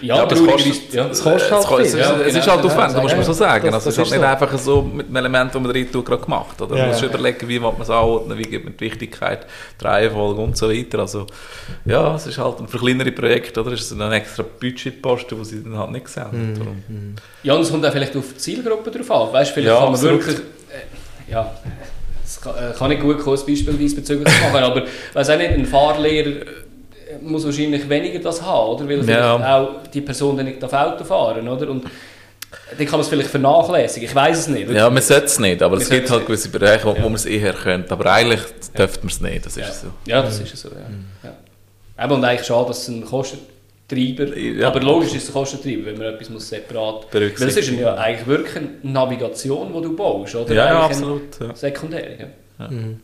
Ja, ja, aber es kostet, ja. es kostet halt viel. Es, ja, es ist halt aufwendig, da muss man so sagen. Das, also, es ist halt nicht so. einfach so mit einem Element, das man drin tut, gerade gemacht. Oder? Man muss überlegen, wie man es anordnen, wie gibt man die Wichtigkeit, die Reihenfolge und so weiter. Also, ja, es ist halt ein für kleinere Projekt, oder? Es ist ein extra Budgetposten, den sie dann halt nicht sehen. Mhm. Ja, und es kommt auch vielleicht auf die Zielgruppe drauf an. Weißt, vielleicht kann man wirklich... Äh, ja, das kann, äh, kann ich gut ein Beispiel diesbezüglich machen, aber weiß auch nicht, ein Fahrlehrer muss wahrscheinlich weniger das haben, oder? Weil ja. auch die Person dann nicht auf Auto fahren, oder? Und dann kann man es vielleicht vernachlässigen, ich weiß es nicht. Ja, man sollte es nicht, aber es gibt halt gewisse Bereiche, wo, ja. wo man es eher könnte. Aber eigentlich ja. dürfte man es nicht, das ist ja. so. Ja, das ist so, ja. Mhm. ja. Eben, und eigentlich schade, dass es ein Kostentreiber, ja. aber logisch ist es ein Kostentreiber, wenn man etwas muss separat berücksichtigen muss. Weil es ist ja eigentlich wirklich eine Navigation, die du baust, oder? Ja, ja absolut. Sekundär, ja. Mhm.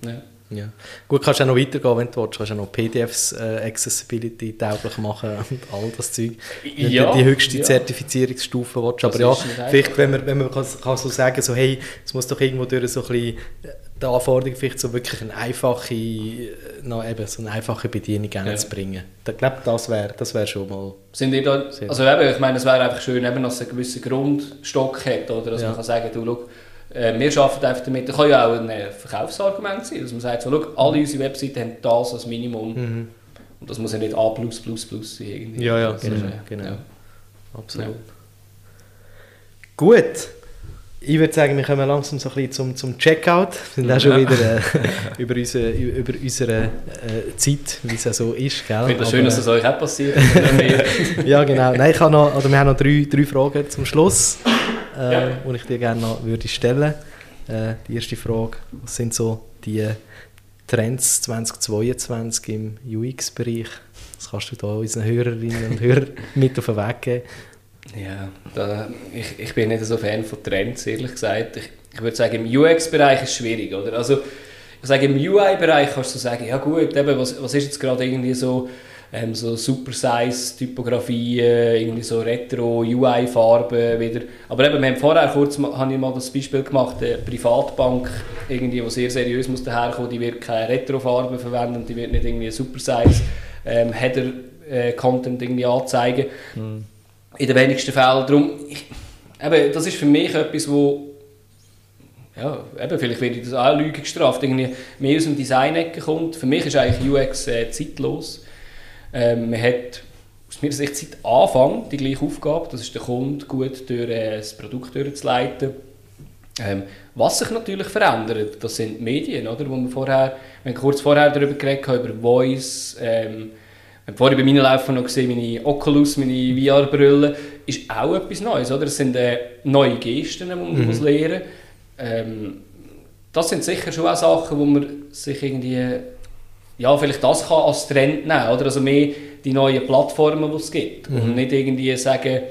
Ja. Gut, kannst du auch noch weitergehen, wenn du willst. Kannst du auch noch PDFs äh, Accessibility tauglich machen und all das Zeug. Ja, die, die höchste ja. Zertifizierungsstufe willst. Aber ja, vielleicht, wenn man, wenn man kann, kann so sagen so hey, es muss doch irgendwo durch so ein bisschen die Anforderung vielleicht so wirklich eine einfache, äh, noch eben so eine einfache Bedienung ja. zu bringen. Ich glaube, das wäre das wär schon mal... Sind die da, also eben, ich meine, es wäre einfach schön, eben, dass es einen gewissen Grundstock hat, oder dass ja. man kann sagen, du, schau, äh, wir arbeiten einfach damit, das kann ja auch ein äh, Verkaufsargument sein, dass man sagt, so, schau, alle unsere Webseiten haben das als Minimum mhm. und das muss ja nicht A+++ sein. Irgendwie. Ja, ja, genau. Ist, genau. Ja. Absolut. Ja. Gut, ich würde sagen, wir kommen langsam so ein bisschen zum, zum Checkout. Wir sind auch schon wieder äh, über unsere, über unsere äh, Zeit, wie es ja so ist. Gell? Ich finde es schön, dass es euch auch passiert. ja, genau. Nein, ich habe noch, oder wir haben noch drei, drei Fragen zum Schluss äh, ja. die ich dir gerne noch würde stellen äh, Die erste Frage, was sind so die Trends 2022 im UX-Bereich? Was kannst du da unseren Hörerinnen und Hörern mit auf den Weg geben? Ja, da, ich, ich bin nicht so Fan von Trends, ehrlich gesagt. Ich, ich würde sagen, im UX-Bereich ist es schwierig, oder? Also, ich sage, im UI-Bereich kannst du sagen, ja gut, eben, was, was ist jetzt gerade irgendwie so ähm, so Super-Size-Typografie, irgendwie so Retro-UI-Farben wieder. Aber eben, wir haben vorher kurz, habe ich mal das Beispiel gemacht, eine Privatbank, irgendwie, die sehr seriös muss daherkommen, die wird keine Retro-Farben verwenden, die wird nicht irgendwie Super-Size ähm, äh, irgendwie anzeigen. Mhm. In den wenigsten Fällen. Darum, ich, eben, das ist für mich etwas, wo ja, eben, vielleicht werde ich das auch Lüge gestraft, irgendwie mehr aus dem Design-Ecke kommt. Für mich ist eigentlich UX äh, zeitlos. Ähm, man hat aus meiner Sicht seit Anfang die gleiche Aufgabe, das ist der Kunde gut durch äh, das Produkt durchzuleiten. Ähm, was sich natürlich verändert, das sind die Medien, oder? Wo wir vorher, wir kurz vorher darüber geredet, über Voice, ähm, haben vorhin bei meinen Laufen noch gesehen, meine Oculus, meine VR-Brille, ist auch etwas Neues, oder? Das sind äh, neue Gesten, die man mhm. muss lernen ähm, Das sind sicher schon auch Sachen, wo man sich irgendwie ja, vielleicht das kann als Trend nehmen, oder? Also mehr die neuen Plattformen, die es gibt. Mhm. Und nicht irgendwie sagen,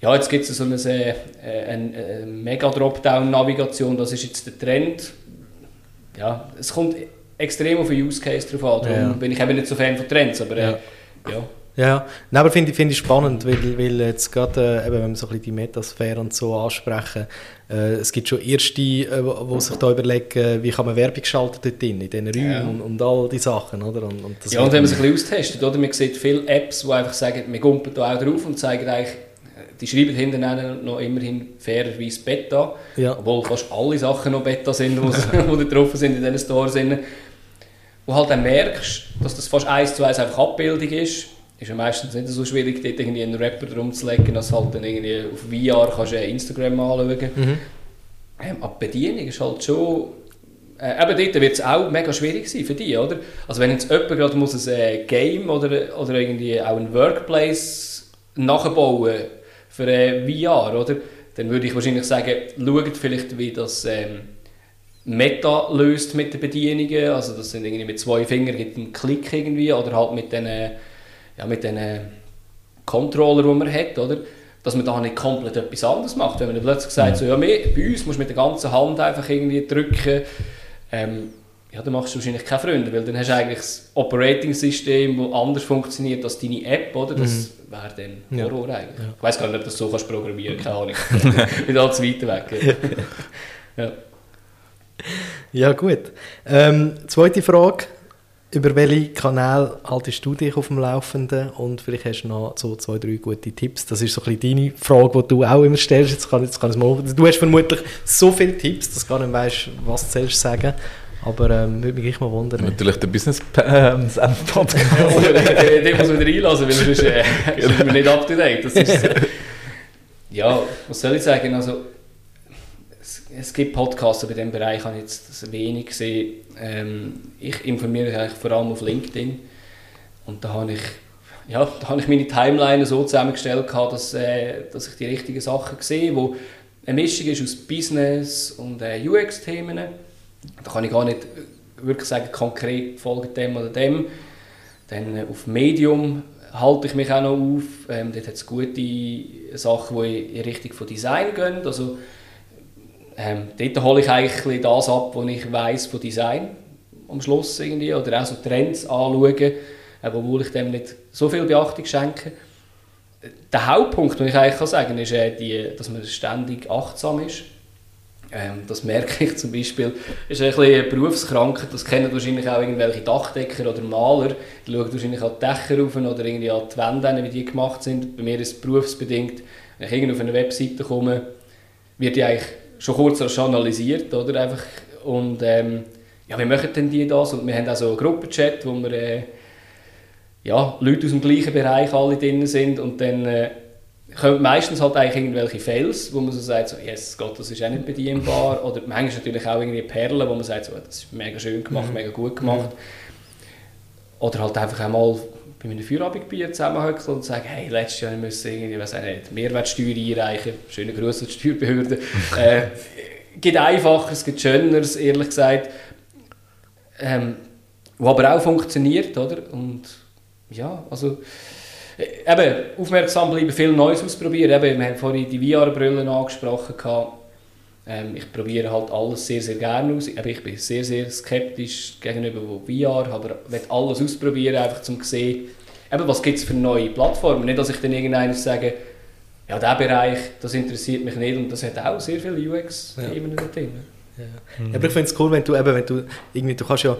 ja, jetzt gibt es so eine, äh, eine, eine Mega-Dropdown-Navigation, das ist jetzt der Trend. Ja, es kommt extrem auf den Use Case drauf an. Darum ja. bin ich eben nicht so Fan von Trends, aber äh, ja. Ja. Nein, aber finde find ich spannend, weil, weil jetzt gerade, äh, wenn wir so ein bisschen die Metasphäre und so ansprechen, äh, es gibt schon Erste, äh, die sich da überlegen, wie kann man Werbung schalten dort drin, in diesen Räumen ja. und, und, all die Sachen, oder? Und, und ja, und wenn man sich ein bisschen austestet, oder? Man sieht viele Apps, die einfach sagen, wir gumpen da auch drauf und zeigen eigentlich, die schreiben hinten noch immerhin fairerweise Beta, ja. obwohl fast alle Sachen noch Beta sind, die da drauf sind in diesen Stores. Wo halt dann merkst, dass das fast eins zu eins einfach Abbildung ist, ist ja meistens nicht so schwierig, dort irgendwie einen Rapper drum zu legen, als halt dann irgendwie auf VR kannst du Instagram anschauen. Mhm. Ähm, aber die Bedienung ist halt schon... Äh, eben dort wird es auch mega schwierig sein für dich, oder? Also wenn jetzt jemand gerade muss ein äh, Game oder, oder irgendwie auch ein Workplace nachbauen für äh, VR, oder? Dann würde ich wahrscheinlich sagen, schaut vielleicht, wie das... Ähm, Meta löst mit den Bedienungen, also das sind irgendwie mit zwei Fingern gibt einen Klick irgendwie oder halt mit den ja, mit den Controller, die man hat, oder? dass man da nicht komplett etwas anderes macht. Wenn man plötzlich sagt, so, ja, bei uns musst du mit der ganzen Hand einfach irgendwie drücken, ähm, ja, dann machst du wahrscheinlich keine Freunde, weil dann hast du eigentlich das Operating-System, das anders funktioniert als deine App, oder? Das mhm. wäre dann Horror ja. eigentlich. Ja. Ich weiß gar nicht, ob du das so kannst programmieren kannst, keine Ahnung. Ich bin da zu weit weg. ja. ja, gut. Ähm, zweite Frage. Über welche Kanäle haltest du dich auf dem Laufenden und vielleicht hast du noch so zwei, drei gute Tipps. Das ist so ein bisschen deine Frage, die du auch immer stellst. Jetzt kann, jetzt kann ich mal, du hast vermutlich so viele Tipps, dass du gar nicht weißt, was du sagen aber ähm, würde mich mal wundern. Natürlich der Business ähm, Podcast. den muss man wieder einlassen, weil sonst äh, sind wir nicht up to date. Das ist, ja, was soll ich sagen? Also, es, gibt Podcasts, aber in diesem Bereich habe ich jetzt wenig gesehen. Ähm, ich informiere mich eigentlich vor allem auf LinkedIn. Und da habe ich, ja, da habe ich meine Timeline so zusammengestellt, dass, äh, dass ich die richtigen Sachen sehe, wo eine Mischung ist aus Business und äh, UX-Themen da kann ich gar nicht wirklich sagen, konkret folgt dem oder dem. Dann äh, auf Medium halte ich mich auch noch auf. Ähm, dort hat es gute Sachen, die in Richtung von Design gehen. Also, ähm, dort hole ich eigentlich das ab, was ich weiß von Design am Schluss irgendwie. Oder auch so Trends anschauen, äh, obwohl ich dem nicht so viel Beachtung schenke. Der Hauptpunkt, den ich eigentlich kann sagen kann, ist, äh, die, dass man ständig achtsam ist ähm, das merke ich zum Beispiel. ist ein bisschen Berufskrankheit. Das kennen wahrscheinlich auch irgendwelche Dachdecker oder Maler. Die schauen wahrscheinlich an die Dächer rauf oder irgendwie an die Wände, wie die gemacht sind. Bei mir ist es berufsbedingt. Wenn ich irgendwie auf eine Webseite komme, wird die eigentlich schon kurz analysiert, oder? Einfach, und ähm, ja, wie machen denn die das? Und wir haben auch so einen Gruppenchat, wo wir äh, ja, Leute aus dem gleichen Bereich alle drin sind und dann äh, kommen meistens halt eigentlich irgendwelche Fails, wo man so sagt, so, yes, Gott, das ist auch nicht bedienbar. Oder manchmal natürlich auch irgendwie Perlen, wo man sagt, so, das ist mega schön gemacht, mhm. mega gut gemacht. Mhm. Oder halt einfach einmal bei einem Feierabendbier zusammenhöckeln und sagen, hey, letztes Jahr müssen irgendwie, was nicht, Mehrwertsteuer einreichen. Schöne Grüße an die Steuerbehörde. äh, gibt einfaches, gibt schöneres, ehrlich gesagt. Ähm, wo aber auch funktioniert, oder? Und ja, also äh, eben, aufmerksam bleiben, viel Neues ausprobieren. Eben, wir haben vorhin die VR-Brillen angesprochen. Ähm, ich probiere halt alles sehr, sehr gerne aus. ich bin sehr, sehr skeptisch gegenüber VR, aber ich will alles ausprobieren, einfach um zu sehen, eben, was gibt es für neue Plattformen. Nicht, dass ich dann irgendeines sage, ja, dieser Bereich, das interessiert mich nicht und das hat auch sehr viele UX-Themen ja. drin. Ja. Mhm. Aber ich finde es cool, wenn du eben, wenn du irgendwie, du kannst ja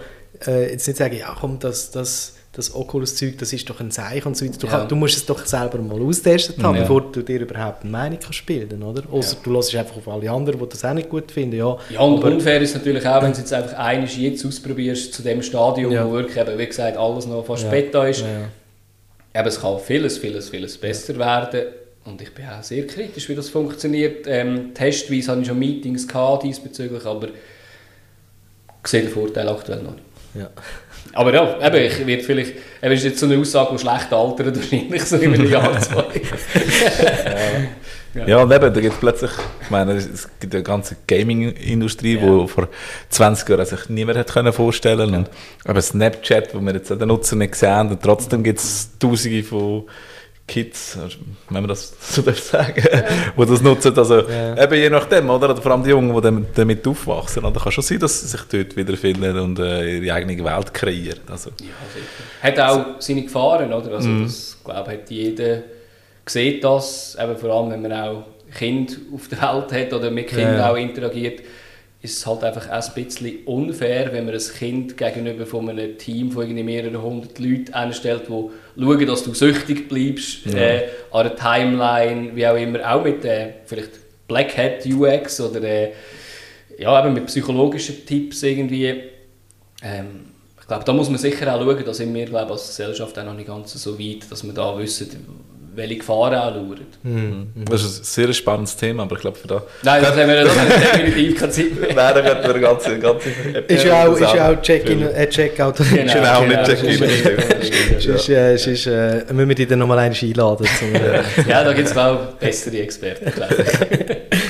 äh, jetzt nicht sagen, ja komm, das, das das Oculus-Zeug, das ist doch ein Zeichen und so weiter. Du, ja. du, musst es doch selber mal austestet haben, ja. bevor du dir überhaupt eine Meinung kannst bilden oder? Außer ja. du lässt einfach auf alle anderen, die das auch nicht gut finden. Ja, ja und aber, unfair ist natürlich auch, wenn du jetzt einfach eines jetzt ausprobierst zu dem Stadium, wo wirklich, eben, wie gesagt, alles noch fast. Beta ist. Ja. Eben, es kann vieles, vieles, vieles besser werden. Und ich bin auch sehr kritisch, wie das funktioniert. Ähm, testweise hatte ich schon Meetings gehabt diesbezüglich, aber ich sehe den Vorteil aktuell noch nicht. Ja. Aber ja, eben, ich werde vielleicht, eben ist jetzt so eine Aussage, die schlecht altert, wahrscheinlich so in einem Jahr, zwei. ja. ja, und eben, da gibt es plötzlich, ich meine, es gibt eine ganze Gaming-Industrie, ja. die vor 20 Jahren sich niemand hätte können vorstellen können. Ja. Aber Snapchat, wo wir jetzt den Nutzer nicht sehen, und trotzdem gibt es tausende von Kids, wenn man das so darf sagen, ja. die das nutzen. Also ja. eben je nachdem, oder? Vor allem die Jungen, die damit aufwachsen. Oder kann schon sein, dass sie sich dort wiederfinden und äh, ihre eigene Welt kreieren. Also. Ja, sicher. Hat auch also, seine Gefahren, oder? Also mm. das, glaube hat jeder sieht das, eben vor allem, wenn man auch Kind auf der Welt hat oder mit Kindern ja. auch interagiert ist es halt einfach ein bisschen unfair, wenn man ein Kind gegenüber von einem Team von irgendwie mehreren hundert Leuten einstellt, die schauen, dass du süchtig bleibst, ja. äh, an der Timeline, wie auch immer, auch mit äh, vielleicht Black Hat UX oder äh, ja, eben mit psychologischen Tipps irgendwie. Ähm, ich glaube, da muss man sicher auch schauen, da sind wir glaube als Gesellschaft auch noch nicht ganz so weit, dass wir da wissen, welche Gefahren anschauen. Mhm. Das ist ein sehr spannendes Thema, aber ich glaube für da... Nein, das haben wir definitiv keine Zeit mehr. Nein, da könnten wir eine ganze, ganze Ist ja auch, ist auch Check-in, äh, Check-out. Genau, genau, nicht Check-in. Sonst äh, äh, müssen wir dich dann nochmal einladen. Zum, äh, ja, da gibt es auch bessere Experten, glaube ich.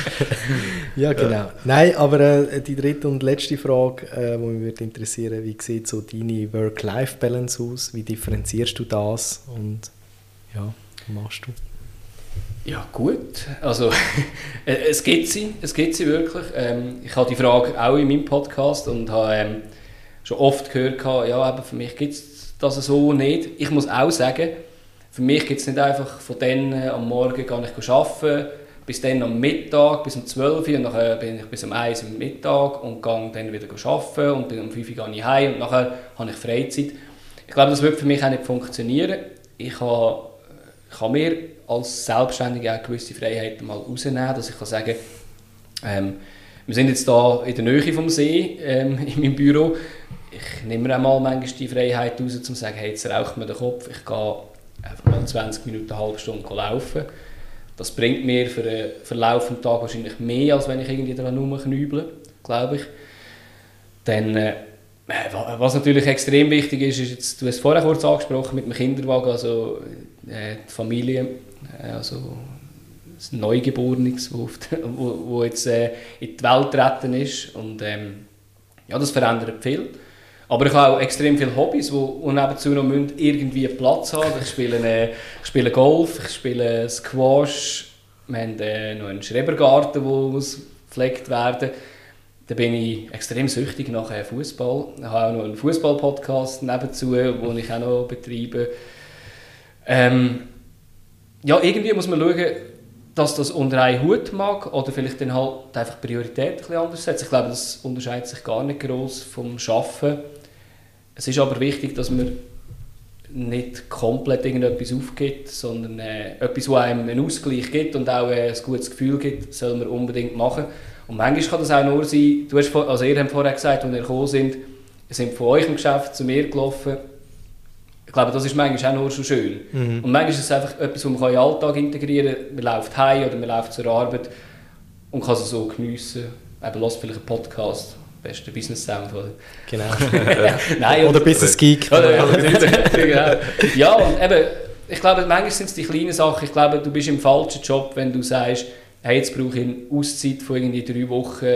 Ja, genau. Nein, aber äh, die dritte und letzte Frage, äh, die mich würde interessieren, wie sieht so deine Work-Life-Balance aus? Wie differenzierst du das? Und ja, machst du? Ja, gut. Also, äh, es gibt sie, es gibt sie wirklich. Ähm, ich habe die Frage auch in meinem Podcast und habe ähm, schon oft gehört, ja, aber für mich gibt es das so nicht. Ich muss auch sagen, für mich gibt es nicht einfach von dann am Morgen gar nicht arbeiten, bis dann am Mittag, bis um 12 Uhr und dann bin ich bis um 1 Uhr am Mittag und gehe dann wieder arbeiten und dann um 5 Uhr gehe ich heim und nachher habe ich Freizeit. Ich glaube, das wird für mich auch nicht funktionieren. Ich habe, ich habe mir als Selbstständiger auch gewisse Freiheiten mal rausnehmen, dass ich kann sagen ähm, wir sind jetzt da in der Nähe vom See ähm, in meinem Büro. Ich nehme mir auch mal manchmal die Freiheit raus, um zu sagen, hey, jetzt raucht mir den Kopf, ich gehe einfach mal 20 Minuten, eine halbe Stunde laufen. Das bringt mir für den Verlauf des Tages wahrscheinlich mehr, als wenn ich irgendwie daran rumknüble, glaube ich. Dann, äh, was natürlich extrem wichtig ist, ist jetzt, du hast es vorher kurz angesprochen mit dem Kinderwagen, also äh, die Familie, äh, also das Neugeborenes, wo, wo, wo jetzt äh, in die Welt treten ist und ähm, ja, das verändert viel. Aber ich habe auch extrem viele Hobbys, die nebenzu noch irgendwie Platz haben. Ich spiele, äh, ich spiele Golf, ich spiele Squash, wir haben äh, noch einen Schrebergarten, der muss gepflegt werden Da bin ich extrem süchtig nach äh, Fußball. Ich habe auch noch einen Fußball-Podcast nebenzu, den ich auch noch betreibe. Ähm, ja, irgendwie muss man schauen, dass das unter einen Hut mag oder vielleicht dann halt einfach Priorität ein anders setzt. Ich glaube, das unterscheidet sich gar nicht groß vom Schaffen. Es ist aber wichtig, dass man nicht komplett irgendetwas aufgibt, sondern äh, etwas, was einem einen Ausgleich gibt und auch äh, ein gutes Gefühl gibt, soll man unbedingt machen. Und manchmal kann das auch nur sein, du hast, also ihr habt vorher gesagt, als ihr gekommen sind, sind von euch im Geschäft zu mir gelaufen. Ich glaube, das ist manchmal auch nur schon schön. Mhm. Und manchmal ist es einfach etwas, was man in den Alltag integrieren kann. Man läuft heim oder man läuft zur Arbeit und kann es so geniessen. Eben, lasst vielleicht einen Podcast beste Business Sound, oder? Genau. Nein, oder Business Geek. Oder, genau. Ja, und eben, ich glaube, manchmal sind es die kleinen Sachen. Ich glaube, du bist im falschen Job, wenn du sagst, hey, jetzt brauche ich eine Auszeit von irgendwie drei Wochen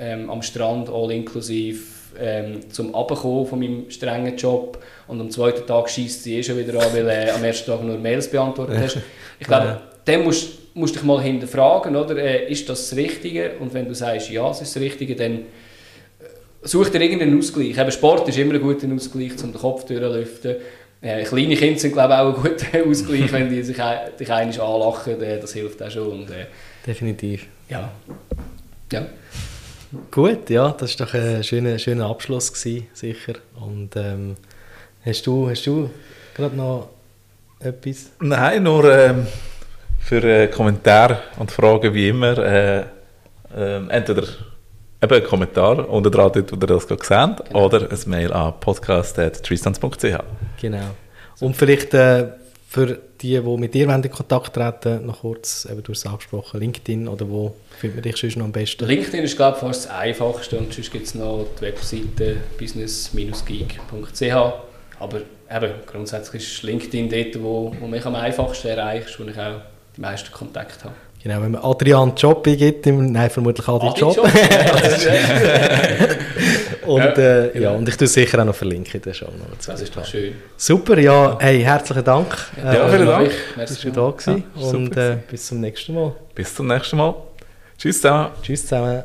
ähm, am Strand, all inklusive, ähm, zum Abkommen von meinem strengen Job. Und am zweiten Tag schießt sie eh schon wieder an, weil äh, am ersten Tag nur Mails beantwortet hast. Ich glaube, ja. dann musst du dich mal hinterfragen, oder? Äh, ist das das Richtige? Und wenn du sagst, ja, es ist das Richtige, dann such dir irgendeinen Ausgleich. Eben Sport ist immer ein guter Ausgleich, um den Kopf durchlüften. Äh, kleine Kinder sind glaube ich auch ein guter Ausgleich, wenn die sich dich einmal anlachen, äh, das hilft auch schon. Und, äh, Definitiv. Ja. ja. Gut, ja, das war doch ein schöner, schöner Abschluss, gewesen, sicher. Und ähm, hast du, hast du gerade noch etwas? Nein, nur ähm, für äh, Kommentare und Fragen wie immer. Äh, äh, entweder eben einen Kommentar unter dran, dort, wo ihr das gerade seht, genau. oder ein Mail an podcast.tristans.ch. Genau. Und vielleicht äh, für die, die mit dir in Kontakt treten, noch kurz, eben, du hast es angesprochen, LinkedIn oder wo findet man dich sonst noch am besten? LinkedIn ist, glaube ich, fast das Einfachste und sonst gibt es noch die Webseite business-geek.ch aber eben, grundsätzlich ist LinkedIn dort, wo, wo mich am einfachsten erreicht, wo ich auch die meisten Kontakte habe. Genau, wenn man Adrian Job gibt, nein, vermutlich Adi, Adi Job. Job. und, äh, genau. ja, und ich tue sicher auch noch verlinken. Das ist doch schön. Super, ja, hey, herzlichen Dank. Ja, vielen Dank. Dass du da gewesen. Ja, und äh, bis zum nächsten Mal. Bis zum nächsten Mal. Tschüss zusammen. Tschüss zusammen.